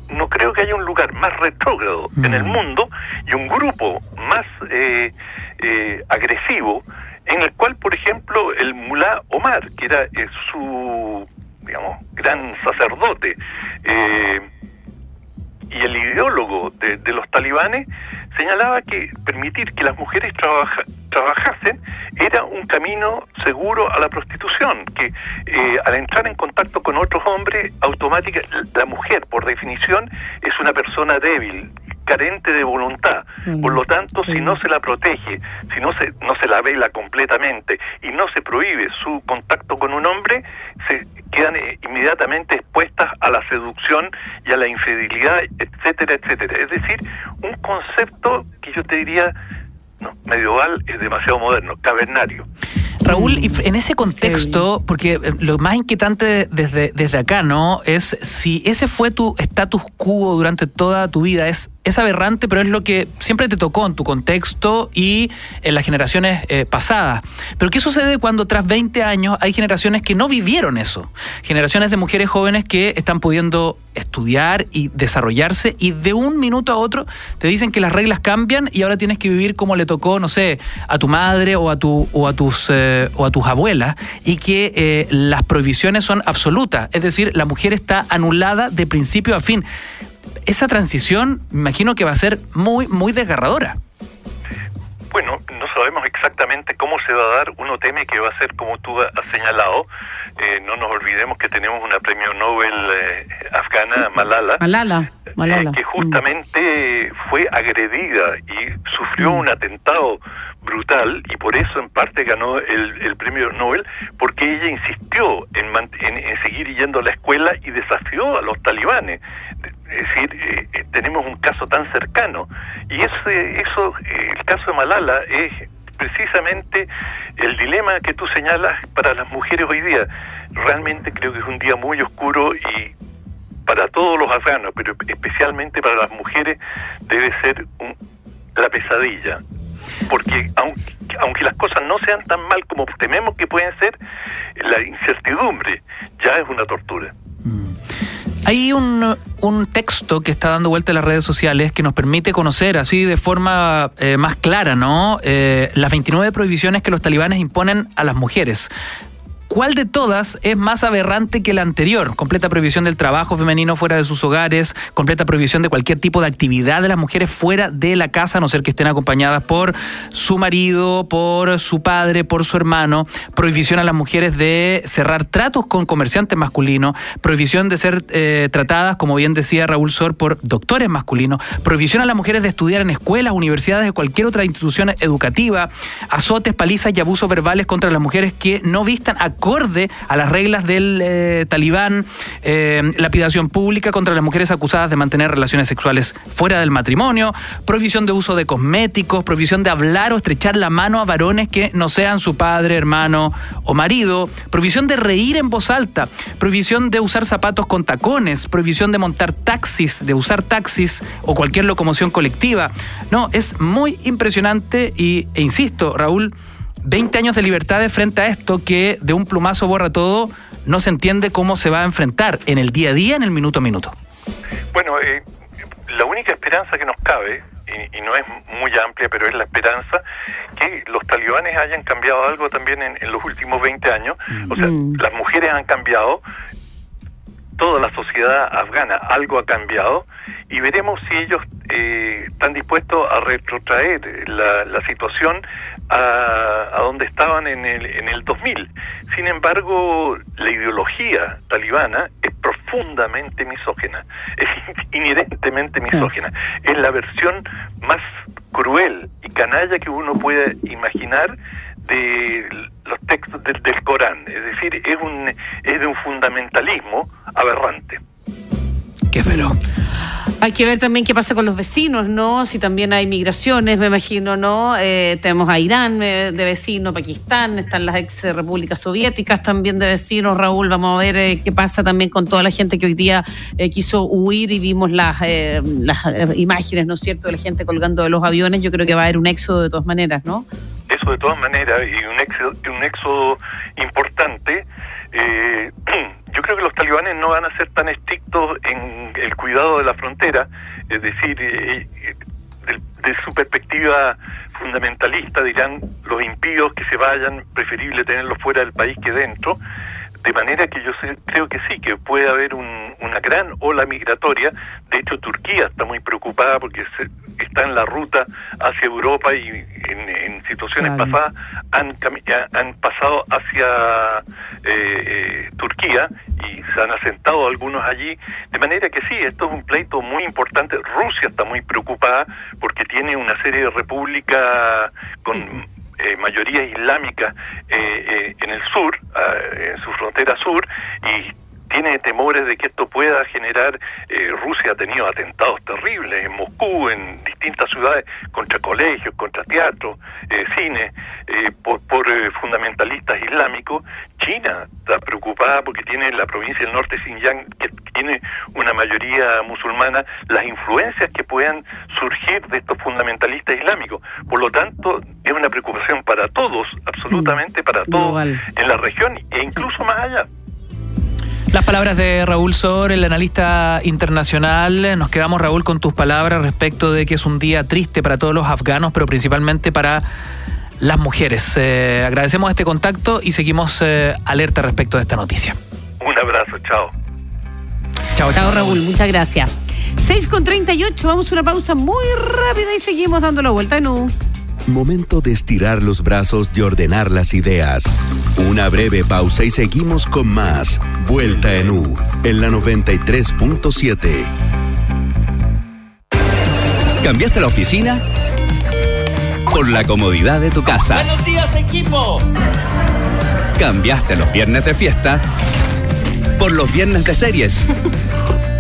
no creo que haya un lugar más retrógrado en el mm. mundo y un grupo más eh, eh, agresivo en el cual, por ejemplo, el mulá Omar, que era eh, su, digamos, gran sacerdote y el ideólogo de, de los talibanes, señalaba que permitir que las mujeres trabajasen era un camino seguro a la prostitución, que eh, al entrar en contacto con otros hombres, automáticamente la mujer, por definición, es una persona débil, carente de voluntad. Por lo tanto, si no se la protege, si no se, no se la vela completamente y no se prohíbe su contacto con un hombre, se quedan eh, inmediatamente expuestas a la seducción y a la infidelidad, etcétera, etcétera. Es decir, un concepto que yo te diría no, medieval es demasiado moderno, cavernario. Raúl, en ese contexto, porque eh, lo más inquietante desde, desde acá, ¿no? Es si ese fue tu status quo durante toda tu vida, es, es aberrante, pero es lo que siempre te tocó en tu contexto y en las generaciones eh, pasadas. Pero ¿qué sucede cuando tras 20 años hay generaciones que no vivieron eso? Generaciones de mujeres jóvenes que están pudiendo estudiar y desarrollarse y de un minuto a otro te dicen que las reglas cambian y ahora tienes que vivir como le tocó, no sé, a tu madre o a, tu, o a, tus, eh, o a tus abuelas y que eh, las prohibiciones son absolutas, es decir, la mujer está anulada de principio a fin. Esa transición me imagino que va a ser muy, muy desgarradora. Bueno, no sabemos exactamente cómo se va a dar. Uno teme que va a ser como tú has señalado, eh, no nos olvidemos que tenemos una premio Nobel eh, afgana, Malala, Malala, eh, que justamente fue agredida y sufrió un atentado brutal y por eso en parte ganó el, premio Nobel porque ella insistió en, en, seguir yendo a la escuela y desafió a los talibanes. Es decir, tenemos un caso tan cercano y ese, eso, el caso de Malala es precisamente el dilema que tú señalas para las mujeres hoy día. Realmente creo que es un día muy oscuro y para todos los afganos, pero especialmente para las mujeres, debe ser la pesadilla. Porque aunque, aunque las cosas no sean tan mal como tememos que pueden ser, la incertidumbre ya es una tortura. Mm. Hay un, texto que está dando vuelta en las redes sociales que nos permite conocer así de forma eh, más clara, ¿no? Eh, las 29 prohibiciones que los talibanes imponen a las mujeres. ¿Cuál de todas es más aberrante que la anterior? Completa prohibición del trabajo femenino fuera de sus hogares, completa prohibición de cualquier tipo de actividad de las mujeres fuera de la casa, a no ser que estén acompañadas por su marido, por su padre, por su hermano, prohibición a las mujeres de cerrar tratos con comerciantes masculinos, prohibición de ser eh, tratadas, como bien decía Raúl Sor, por doctores masculinos, prohibición a las mujeres de estudiar en escuelas, universidades o cualquier otra institución educativa, azotes, palizas y abusos verbales contra las mujeres que no vistan a acorde a las reglas del eh, talibán, eh, lapidación pública contra las mujeres acusadas de mantener relaciones sexuales fuera del matrimonio, prohibición de uso de cosméticos, prohibición de hablar o estrechar la mano a varones que no sean su padre, hermano o marido, prohibición de reír en voz alta, prohibición de usar zapatos con tacones, prohibición de montar taxis, de usar taxis o cualquier locomoción colectiva. No, es muy impresionante y, e insisto, Raúl, 20 años de libertades frente a esto que de un plumazo borra todo, no se entiende cómo se va a enfrentar en el día a día, en el minuto a minuto. Bueno, eh, la única esperanza que nos cabe, y, no es muy amplia, pero es la esperanza, que los talibanes hayan cambiado algo también en, los últimos 20 años. O sea, mm. las mujeres han cambiado, toda la sociedad afgana algo ha cambiado y veremos si ellos eh, están dispuestos a retrotraer la, la situación a, a, donde estaban en el, en el 2000. Sin embargo, la ideología talibana es profundamente misógena, es inherentemente misógena, es la versión más cruel y canalla que uno puede imaginar de los textos del, del Corán, es decir, es un es de un fundamentalismo aberrante. Qué feo. Hay que ver también qué pasa con los vecinos, ¿no? Si también hay migraciones, me imagino, ¿no? Eh, tenemos a Irán eh, de vecino, Pakistán, están las ex repúblicas soviéticas también de vecinos, Raúl. Vamos a ver eh, qué pasa también con toda la gente que hoy día eh, quiso huir y vimos las, eh, las imágenes, ¿no es cierto?, de la gente colgando de los aviones. Yo creo que va a haber un éxodo de todas maneras, ¿no? Eso de todas maneras, y un éxodo, un éxodo importante. Eh, yo creo que los talibanes no van a ser tan estrictos en el cuidado de la frontera, es decir, eh, de, de, su perspectiva fundamentalista dirán los impíos que se vayan, preferible tenerlos fuera del país que dentro, de manera que yo sé, creo que sí, que puede haber un, una gran ola migratoria, de hecho Turquía está muy preocupada porque se, está en la ruta hacia Europa y en, en situaciones claro. pasadas han, han pasado hacia eh, eh, Turquía y se han asentado algunos allí, de manera que sí, esto es un pleito muy importante. Rusia está muy preocupada porque tiene una serie de repúblicas con sí. eh, mayoría islámica eh, en el sur, en su frontera sur, y tiene temores de que esto pueda generar, eh, Rusia ha tenido atentados terribles en Moscú, en distintas ciudades, contra colegios, contra teatros, eh, cine, eh, por, por fundamentalistas islámicos. China está preocupada porque tiene la provincia del norte Xinjiang, que tiene una mayoría musulmana, las influencias que puedan surgir de estos fundamentalistas islámicos. Por lo tanto, es una preocupación para todos, absolutamente para todos en la región e incluso más allá. Las palabras de Raúl Sor, el analista internacional. Nos quedamos, Raúl, con tus palabras respecto de que es un día triste para todos los afganos, pero principalmente para las mujeres. Eh, agradecemos este contacto y seguimos eh, alerta respecto de esta noticia. Un abrazo, chao. Chao, chao, Raúl, muchas gracias. 6 con 38, vamos a una pausa muy rápida y seguimos dando la vuelta en U. Momento de estirar los brazos y ordenar las ideas. Una breve pausa y seguimos con más. Vuelta en U, en la 93.7. ¿Cambiaste la oficina? Por la comodidad de tu casa. ¡Buenos días, equipo! ¿Cambiaste los viernes de fiesta? Por los viernes de series.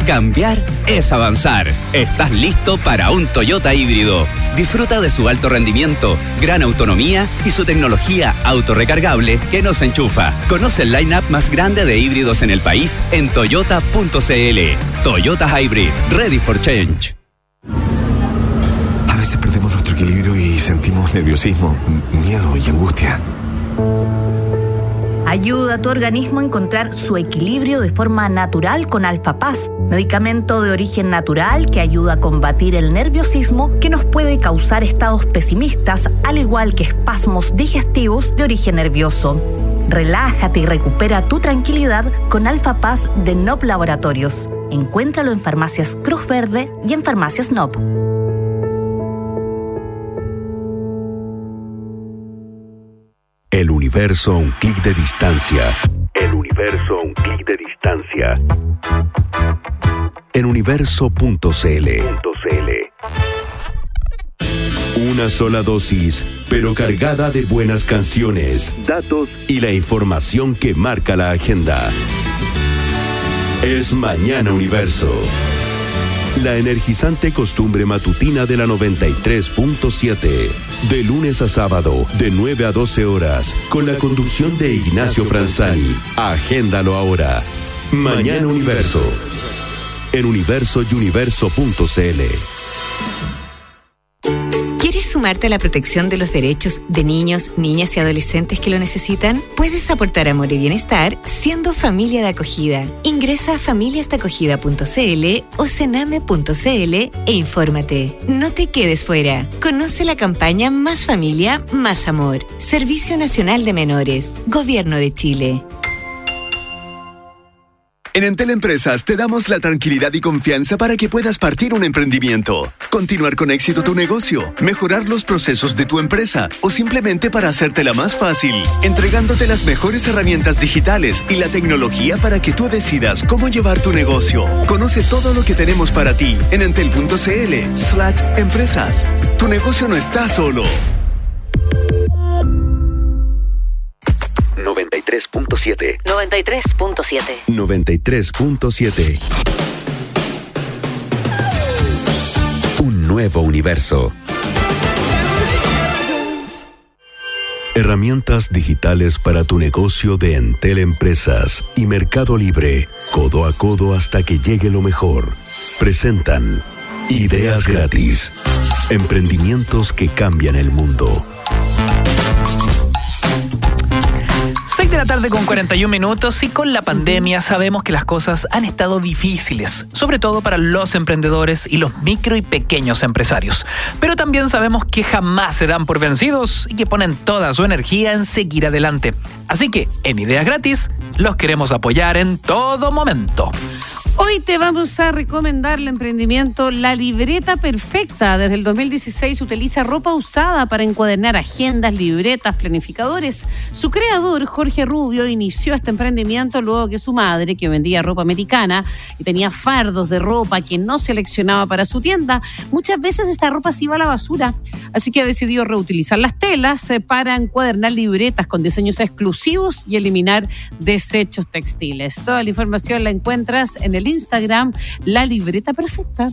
Cambiar es avanzar. Estás listo para un Toyota híbrido. Disfruta de su alto rendimiento, gran autonomía y su tecnología autorrecargable que nos enchufa. Conoce el line-up más grande de híbridos en el país en toyota.cl. Toyota Hybrid, ready for change. A veces perdemos nuestro equilibrio y sentimos nerviosismo, miedo y angustia. Ayuda a tu organismo a encontrar su equilibrio de forma natural con Alfa Paz, medicamento de origen natural que ayuda a combatir el nerviosismo que nos puede causar estados pesimistas, al igual que espasmos digestivos de origen nervioso. Relájate y recupera tu tranquilidad con Alfa Paz de NOP Laboratorios. Encuéntralo en farmacias Cruz Verde y en farmacias NOP. El universo a un clic de distancia. El universo a un clic de distancia. En universo.cl. Una sola dosis, pero cargada de buenas canciones, datos y la información que marca la agenda. Es Mañana Universo. La energizante costumbre matutina de la 93.7. De lunes a sábado, de 9 a 12 horas, con la conducción de Ignacio Franzani. Agéndalo ahora. Mañana Universo. En universo y universo.cl. ¿Quieres sumarte a la protección de los derechos de niños, niñas y adolescentes que lo necesitan? Puedes aportar amor y bienestar siendo familia de acogida. Ingresa a familiasdeacogida.cl o cename.cl e infórmate. No te quedes fuera. Conoce la campaña Más Familia, Más Amor. Servicio Nacional de Menores. Gobierno de Chile. En Entel Empresas te damos la tranquilidad y confianza para que puedas partir un emprendimiento, continuar con éxito tu negocio, mejorar los procesos de tu empresa o simplemente para hacértela más fácil, entregándote las mejores herramientas digitales y la tecnología para que tú decidas cómo llevar tu negocio. Conoce todo lo que tenemos para ti en entel.cl slash empresas. Tu negocio no está solo. 93.7. 93.7. 93.7. Un nuevo universo. Herramientas digitales para tu negocio de Entel Empresas y Mercado Libre, codo a codo hasta que llegue lo mejor. Presentan Ideas gratis. Emprendimientos que cambian el mundo. 6 de la tarde con 41 minutos y con la pandemia sabemos que las cosas han estado difíciles, sobre todo para los emprendedores y los micro y pequeños empresarios. Pero también sabemos que jamás se dan por vencidos y que ponen toda su energía en seguir adelante. Así que en Ideas Gratis los queremos apoyar en todo momento. Hoy te vamos a recomendar el emprendimiento La Libreta Perfecta. Desde el 2016 utiliza ropa usada para encuadernar agendas, libretas, planificadores. Su creador, Jorge Rubio, inició este emprendimiento luego que su madre, que vendía ropa americana y tenía fardos de ropa que no seleccionaba para su tienda, muchas veces esta ropa se iba a la basura. Así que decidió reutilizar las telas eh, para encuadernar libretas con diseños exclusivos y eliminar desechos textiles. Toda la información la encuentras en el Instagram, La Libreta Perfecta.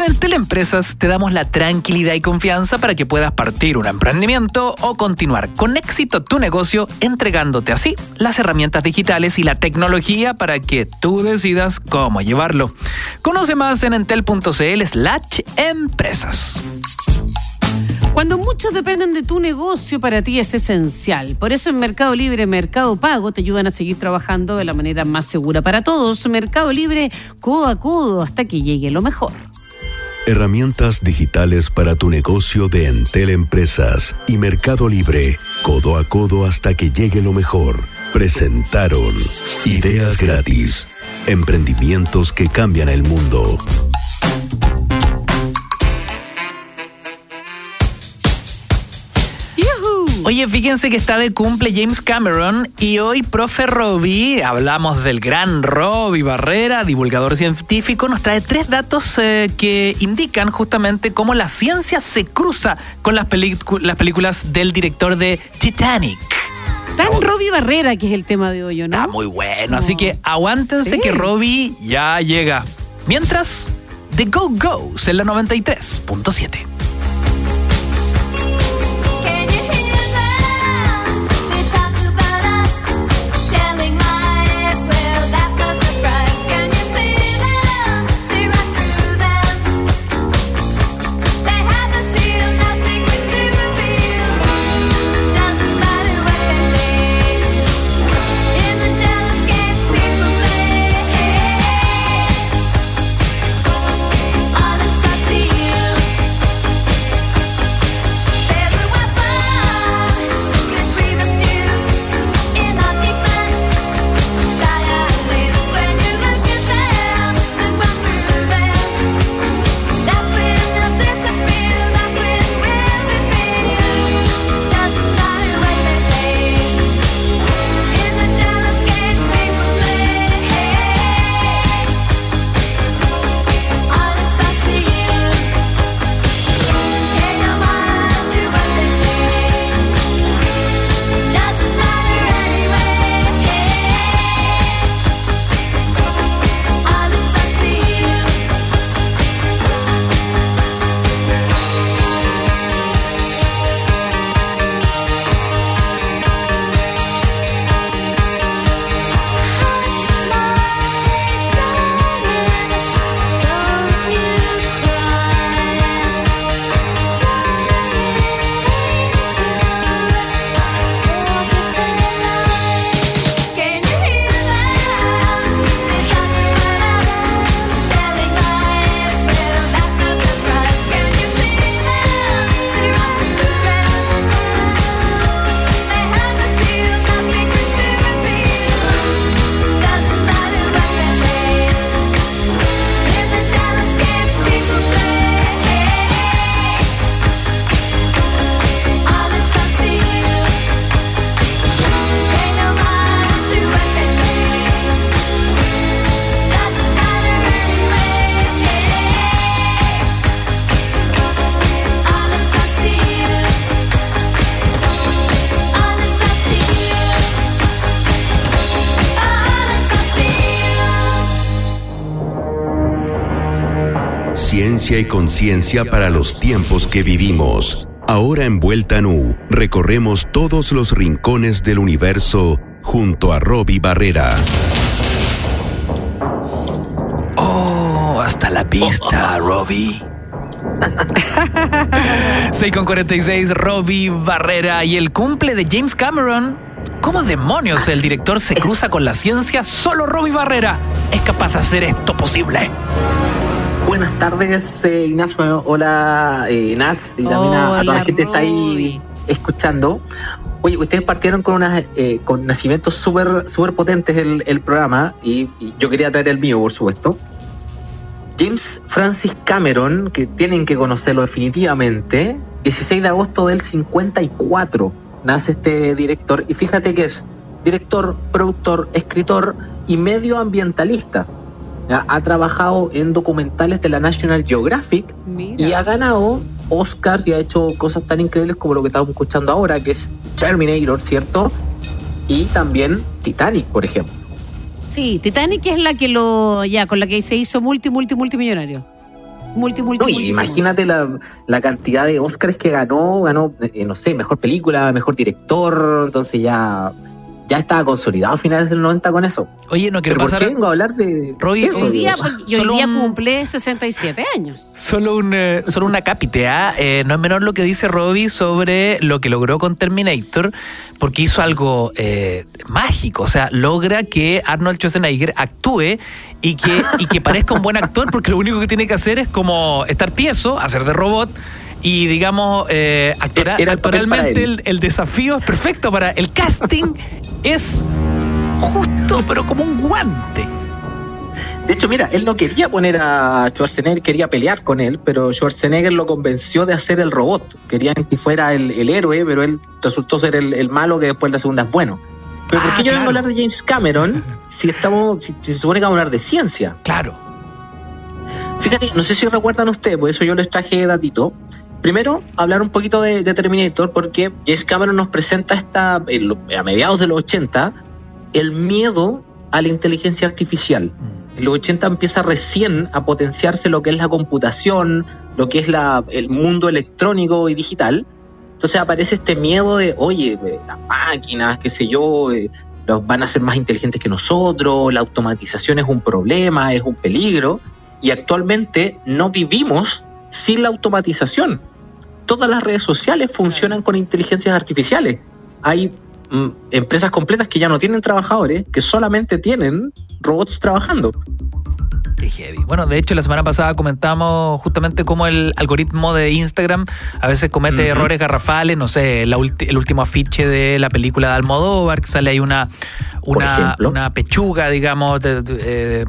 En el Teleempresas te damos la tranquilidad y confianza para que puedas partir un emprendimiento o continuar con éxito tu negocio entregándote así las herramientas digitales y la tecnología para que tú decidas cómo llevarlo. Conoce más en entel.cl slash empresas. Cuando muchos dependen de tu negocio, para ti es esencial. Por eso en Mercado Libre, Mercado Pago te ayudan a seguir trabajando de la manera más segura para todos. Mercado Libre, codo a codo, hasta que llegue lo mejor. Herramientas digitales para tu negocio de Entel Empresas y Mercado Libre, codo a codo hasta que llegue lo mejor. Presentaron Ideas gratis. Emprendimientos que cambian el mundo. Oye, fíjense que está de cumple James Cameron y hoy, profe Robbie, hablamos del gran Robbie Barrera, divulgador científico, nos trae tres datos eh, que indican justamente cómo la ciencia se cruza con las, las películas del director de Titanic. Tan Robbie Barrera, que es el tema de hoy, ¿no? Está muy bueno, así que aguántense Sí. que Robbie ya llega. Mientras, The Go Go's en la 93.7. conciencia para los tiempos que vivimos. Ahora en Vuelta Nu, recorremos todos los rincones del universo junto a Robbie Barrera. Oh, hasta la pista, Robbie. 6 con 46, Robbie Barrera y el cumple de James Cameron. ¿Cómo demonios el director se cruza con la ciencia? Solo Robbie Barrera es capaz de hacer esto posible. Buenas tardes, eh, Ignacio. Hola, eh, Naz. Y también a, a toda la gente que está ahí escuchando. Oye, ustedes partieron con unas eh, con nacimientos súper súper potentes el, el programa y, y yo quería traer el mío, por supuesto. James Francis Cameron, que tienen que conocerlo definitivamente, 16 de agosto del 54 nace este director y fíjate que es director, productor, escritor y medioambientalista. Ya, Ha trabajado en documentales de la National Geographic y ha ganado Oscars y ha hecho cosas tan increíbles como lo que estamos escuchando ahora, que es Terminator, ¿cierto? Y también Titanic, por ejemplo. Sí, Titanic es la que lo. Ya, con la que se hizo multi, multi, multimillonario. Multi, multi, No, y multi- imagínate la, la cantidad de Oscars que ganó, ganó, eh, no sé, mejor película, mejor director, entonces ya, ya estaba consolidado a finales del 90 con eso. Oye, no quiero ¿Pero por pasar. qué vengo a hablar de Robbie, eso? Hoy día, y hoy día un- cumple 67 años. Solo un eh, solo una cápite, ¿ah? Eh, no es menor lo que dice Robbie sobre lo que logró con Terminator, porque hizo algo eh, mágico, o sea, logra que Arnold Schwarzenegger actúe y que, y que parezca un buen actor, porque lo único que tiene que hacer es como estar tieso, hacer de robot. Y digamos, eh, actora- Era el actualmente el, el desafío es perfecto para el casting, es justo, pero como un guante. De hecho, mira, él no quería poner a Schwarzenegger, quería pelear con él, pero Schwarzenegger lo convenció de hacer el robot. Querían que fuera el, el héroe, pero él resultó ser el, el malo que después la segunda es bueno. Pero ¿por Ah, qué yo vengo a hablar de James Cameron si estamos, si, si se supone que vamos a hablar de ciencia? Claro. Fíjate, no sé si recuerdan ustedes, por eso yo les traje datito. Primero, hablar un poquito de, de Terminator, porque James Cameron nos presenta esta, a mediados de los 80 el miedo a la inteligencia artificial. En los 80 empieza recién a potenciarse lo que es la computación, lo que es la, el mundo electrónico y digital. Entonces aparece este miedo de, oye, las máquinas, qué sé yo, eh, los van a ser más inteligentes que nosotros, la automatización es un problema, es un peligro, y actualmente no vivimos sin la automatización. Todas las redes sociales funcionan con inteligencias artificiales. Hay mm, empresas completas que ya no tienen trabajadores, que solamente tienen robots trabajando. Qué heavy. Bueno, de hecho, la semana pasada comentamos justamente cómo el algoritmo de Instagram a veces comete errores garrafales. No sé, la ulti- el último afiche de la película de Almodóvar, que sale ahí una, una, pechuga, digamos, de- de- eh,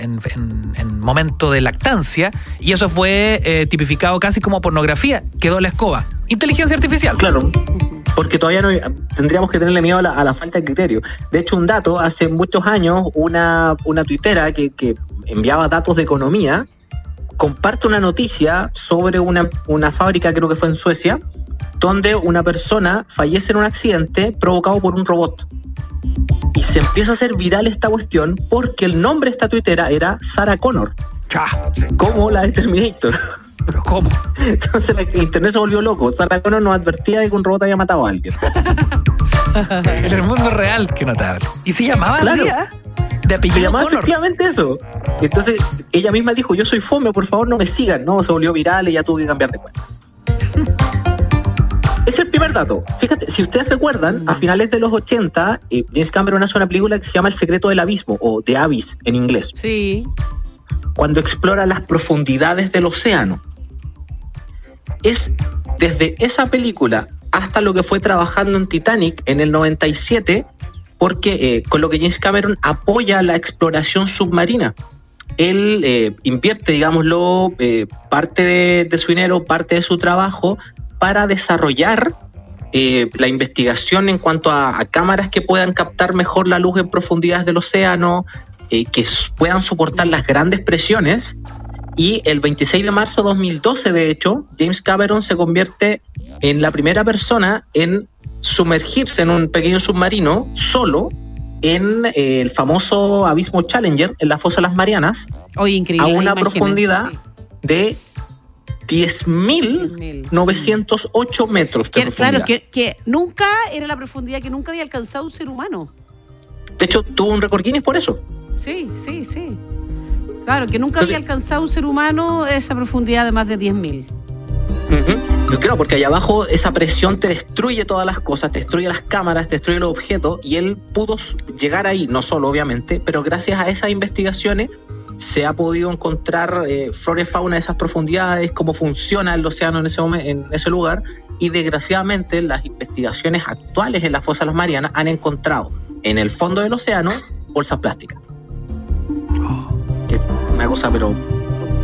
en, en- en momento de lactancia, y eso fue eh, tipificado casi como pornografía. Quedó la escoba. Inteligencia artificial. Claro, porque todavía no tendríamos que tenerle miedo a la, a la falta de criterio. De hecho, un dato, hace muchos años, una, una tuitera que, que enviaba datos de economía comparte una noticia sobre una, una fábrica, creo que fue en Suecia, donde una persona fallece en un accidente provocado por un robot. Y se empieza a hacer viral esta cuestión porque el nombre de esta tuitera era Sarah Connor, Cha, como la de Terminator. pero ¿cómo? Entonces el internet se volvió loco. Sarah Connor nos advertía de que un robot había matado a alguien. En el mundo real, qué notable. ¿Y se llamaba Claro. así, ah? De apellido Se llamaba Connor. efectivamente eso. Entonces ella misma dijo, yo soy fome, por favor no me sigan. No, se volvió viral y ya tuve que cambiar de cuenta. Es el primer dato. Fíjate, si ustedes recuerdan, a finales de los 80, eh, James Cameron hace una película que se llama El secreto del abismo, o The Abyss en inglés, Sí. Cuando explora las profundidades del océano. Es desde esa película hasta lo que fue trabajando en Titanic en el 97, porque eh, con lo que James Cameron apoya la exploración submarina. Él eh, invierte, digámoslo, eh, parte de, su dinero, parte de su trabajo para desarrollar la investigación en cuanto a, a cámaras que puedan captar mejor la luz en profundidades del océano, eh, que puedan soportar las grandes presiones. Y el 26 de marzo de 2012, de hecho, James Cameron se convierte en la primera persona en sumergirse en un pequeño submarino solo en eh, el famoso abismo Challenger, en la fosa de las Marianas, Oye, increíble. a una imágenes, profundidad sí. de 10.908 metros de Que- profundidad. claro, que, que nunca era la profundidad que nunca había alcanzado un ser humano. De hecho, tuvo un récord Guinness por eso. Sí, sí, sí. Claro, que nunca Entonces- había alcanzado un ser humano esa profundidad de más de 10.000. Ujú. Claro, porque allá abajo esa presión te destruye todas las cosas, te destruye las cámaras, te destruye los objetos, y él pudo llegar ahí, no solo obviamente, pero gracias a esas investigaciones se ha podido encontrar eh, flora y fauna de esas profundidades, cómo funciona el océano en ese, en ese lugar, y desgraciadamente las investigaciones actuales en las fosas las Marianas han encontrado en el fondo del océano bolsas plásticas. Una cosa pero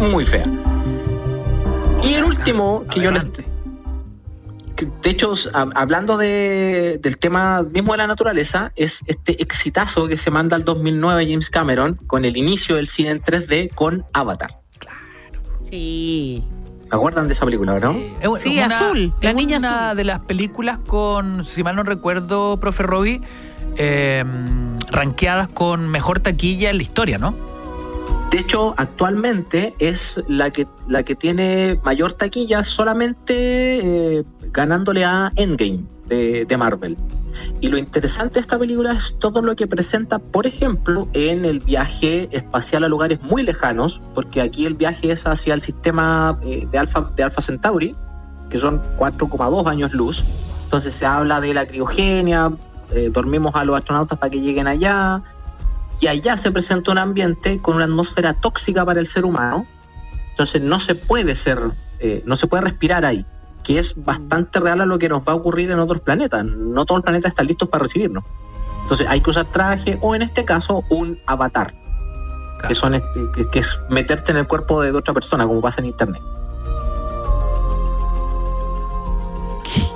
muy fea. Y el último que yo les... De hecho, hablando de- del tema mismo de la naturaleza, es este exitazo que se manda al 2009 James Cameron con el inicio del cine en 3D con Avatar. Sí. ¿Se acuerdan de esa película, no? Es Sí, es una- azul, la es niña una azul. de las películas con, si mal no recuerdo, profe Robbie, eh, rankeadas con mejor taquilla en la historia, ¿no? De hecho, actualmente es la que, la que tiene mayor taquilla solamente eh, ganándole a Endgame de, Marvel. Y lo interesante de esta película es todo lo que presenta, por ejemplo, en el viaje espacial a lugares muy lejanos, porque aquí el viaje es hacia el sistema eh, de, Alpha, de Alpha Centauri, que son 4,2 años luz. Entonces se habla de la criogenia, eh, dormimos a los astronautas para que lleguen allá, y allá se presenta un ambiente con una atmósfera tóxica para el ser humano. Entonces no se puede ser, eh, no se puede respirar ahí, que es bastante real a lo que nos va a ocurrir en otros planetas. No todos los planetas están listos para recibirnos. Entonces hay que usar traje o en este caso un avatar, que, son, que, que es meterte en el cuerpo de otra persona, como pasa en internet.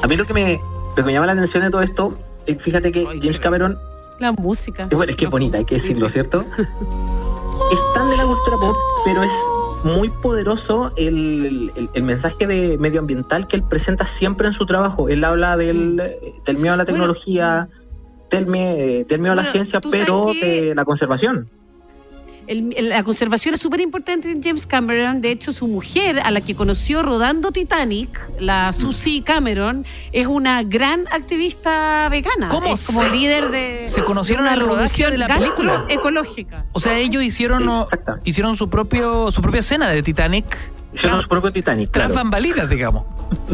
A mí lo que me, lo que me llama la atención de todo esto, eh, fíjate que James Cameron La música. y bueno, es que es bonita, hay que decirlo, ¿cierto? Es tan de la cultura pop, pero es muy poderoso el, el- el mensaje de medioambiental que él presenta siempre en su trabajo. Él habla del, del miedo a la tecnología, del, mie- del miedo a la ciencia, pero de la conservación. El- el- la conservación es súper importante en James Cameron. De hecho, su mujer, a la que conoció rodando Titanic, la Susie Cameron, es una gran activista vegana. ¿Cómo Es como se- líder de, se conocieron de en una revolución de la película? gastroecológica. O sea, ellos hicieron, hicieron su propio su propia escena de Titanic Hicieron su propio Titanic, tras claro. bambalinas, digamos.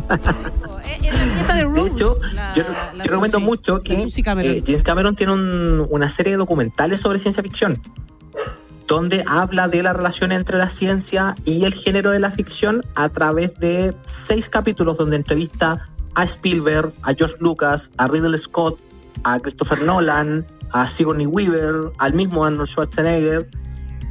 De hecho, la- yo, la yo recomiendo Susie, mucho que Susie Cameron. eh, James Cameron tiene un- una serie de documentales sobre ciencia ficción, donde habla de la relación entre la ciencia y el género de la ficción a través de seis capítulos donde entrevista a Spielberg, a George Lucas, a Ridley Scott, a Christopher Nolan, a Sigourney Weaver, al mismo Arnold Schwarzenegger,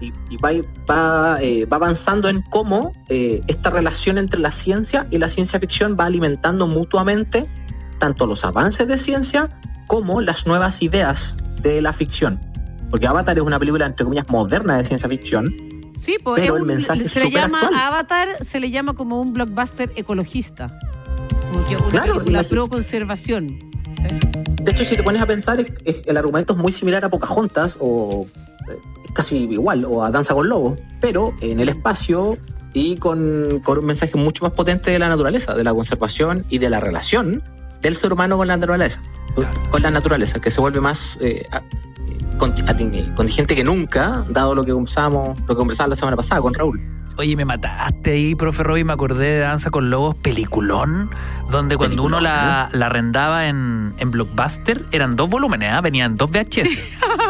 y, eh, va avanzando en cómo eh, esta relación entre la ciencia y la ciencia ficción va alimentando mutuamente tanto los avances de ciencia como las nuevas ideas de la ficción. Porque Avatar es una película, entre comillas, moderna de ciencia ficción. Sí, pues Pero es el un- mensaje es se le llama actual. Avatar, se le llama como un blockbuster ecologista. Como que una Claro, película pro conservación. De hecho, si te pones a pensar, es- es- el argumento es muy similar a Pocahontas o eh, es casi igual, o a Danza con Lobos, pero en el espacio y con, con un mensaje mucho más potente de la naturaleza, de la conservación y de la relación del ser humano con la naturaleza, con la naturaleza, que se vuelve más eh, a- eh, ating- contingente que nunca, dado lo que conversamos, lo que conversaba la semana pasada con Raúl. Oye, me mataste ahí, profe Roy, me acordé de Danza con Lobos, peliculón, donde cuando uno la, la arrendaba en, en Blockbuster, eran dos volúmenes, ¿ah? venían dos VHS.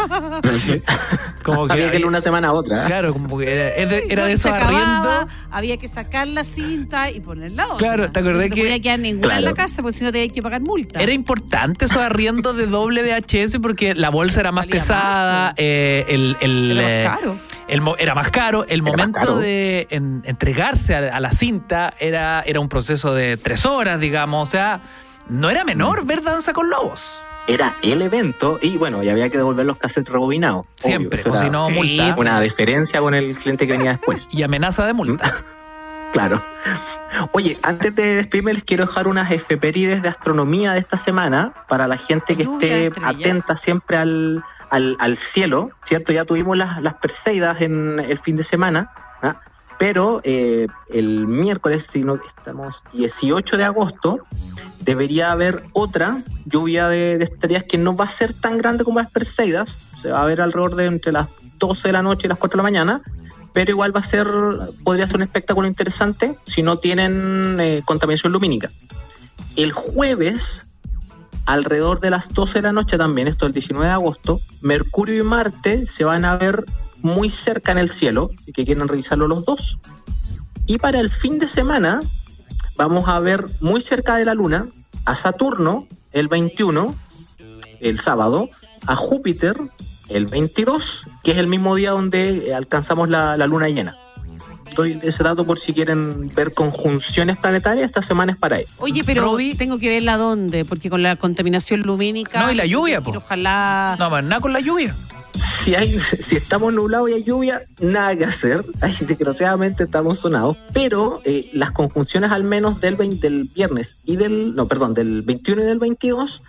Como Había que ir una semana a otra. ¿eh? Claro, como que era, era de, era de Se esos arriendos. había que sacar la cinta y ponerla otra. Claro, ¿te acordás Entonces No que- podía quedar ninguna en la casa porque si no tenías que pagar multa. Era importante esos arriendos de doble VHS porque la bolsa era más pesada, eh, el, el, Era más eh, caro. el era más caro, el momento caro. de en- entregarse a, a la cinta era, era un proceso de tres horas, digamos, o sea, no era menor ver Danza con Lobos. Era el evento y bueno, y había que devolver los cassettes rebobinados. Siempre, o si no, multa. Una diferencia con el cliente que venía después. Y amenaza de multa. Claro. Oye, antes de despedirme les quiero dejar unas efemérides de astronomía de esta semana para la gente que Lluvia esté atenta siempre al, al, al cielo, ¿cierto? Ya tuvimos las, las Perseidas en el fin de semana, ¿ah? Pero eh, el miércoles, si no estamos 18 de agosto, debería haber otra lluvia de, estrellas que no va a ser tan grande como las Perseidas. Se va a ver alrededor de entre las 12 de la noche y las 4 de la mañana. Pero igual va a ser, podría ser un espectáculo interesante si no tienen eh, contaminación lumínica. El jueves, alrededor de las 12 de la noche también, esto es el 19 de agosto, Mercurio y Marte se van a ver muy cerca en el cielo, y que quieren revisarlo los dos. Y para el fin de semana vamos a ver muy cerca de la Luna a Saturno el 21, el sábado, a Júpiter el 22, que es el mismo día donde alcanzamos la, la Luna llena. Doy ese dato por si quieren ver conjunciones planetarias, esta semana es para ello. Oye, pero Roby. tengo que verla dónde, porque con la contaminación lumínica. No, y la lluvia, po. Ojalá. No, más nada con la lluvia. Si, hay, si estamos nublados y hay lluvia, nada que hacer. Ay, Desgraciadamente estamos sonados. Pero eh, las conjunciones al menos del, 20 del viernes y del... No, perdón, del 21 y del 22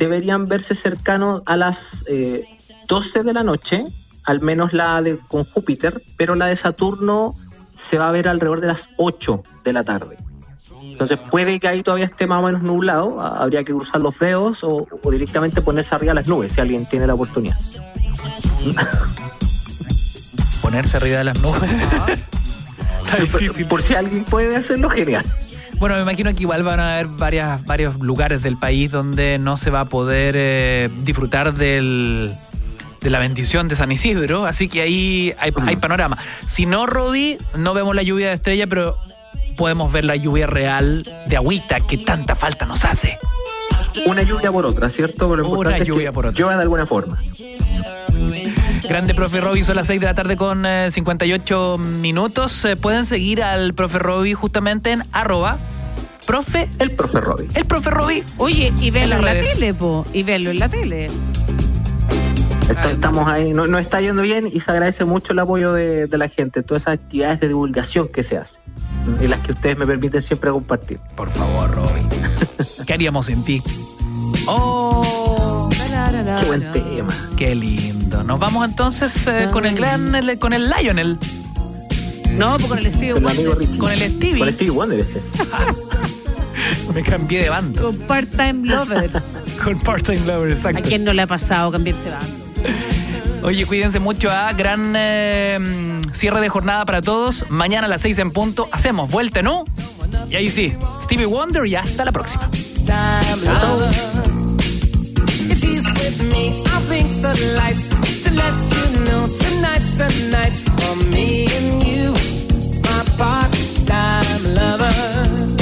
deberían verse cercanos a las eh, 12 de la noche, al menos la de con Júpiter, pero la de Saturno se va a ver alrededor de las 8 de la tarde. Entonces puede que ahí todavía esté más o menos nublado, habría que cruzar los dedos o, o directamente ponerse arriba las nubes si alguien tiene la oportunidad. Ponerse arriba de las nubes. Está difícil. Por si alguien puede hacerlo, genial. Bueno, me imagino que igual van a haber varias, varios lugares del país donde no se va a poder eh, disfrutar del, de la bendición de San Isidro, así que ahí hay, hay panorama. Si no, Rodi, no vemos la lluvia de estrella, pero podemos ver la lluvia real de agüita que tanta falta nos hace. Una lluvia por otra, ¿cierto? Lo Una importante es lluvia que por otra. llueva de alguna forma. Grande profe Roby, son las 6 de la tarde con eh, 58 minutos. Eh, pueden seguir al profe Roby justamente en arroba profe, El profe Robbie. el profe Roby. Oye, y verlo En la tele, po. Y verlo en la tele. Esto- estamos ahí, no, no está yendo bien y se agradece mucho el apoyo de, de la gente, todas esas actividades de divulgación que se hacen y las que ustedes me permiten siempre compartir. Por favor, Roby. ¿Qué haríamos sin ti? Oh, Qué buen tema. qué lindo. Nos vamos entonces eh, con el gran, el- con el Lionel, No, pues con el Stevie el Wonder. Con el Stevie. Con Stevie Wonder este. Me cambié de bando. Con Part-Time Lover. Con Part-Time Lover, ¿A exacto. quién no le ha pasado cambiarse de bando? Oye, cuídense mucho. ¿ah? Gran eh, cierre de jornada para todos. Mañana a las 6 en punto hacemos vuelta U. Y ahí sí, Stevie Wonder y hasta la próxima. If night for me and you, my part-time lover.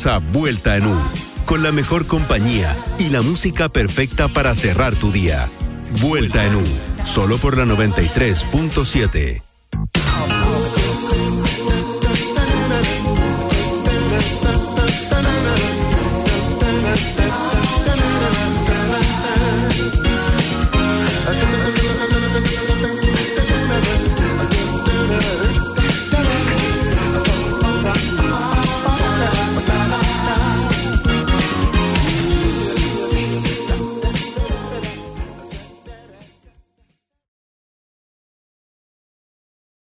Regresa Vuelta en U, con la mejor compañía y la música perfecta para cerrar tu día. Vuelta en U, solo por la 93.7.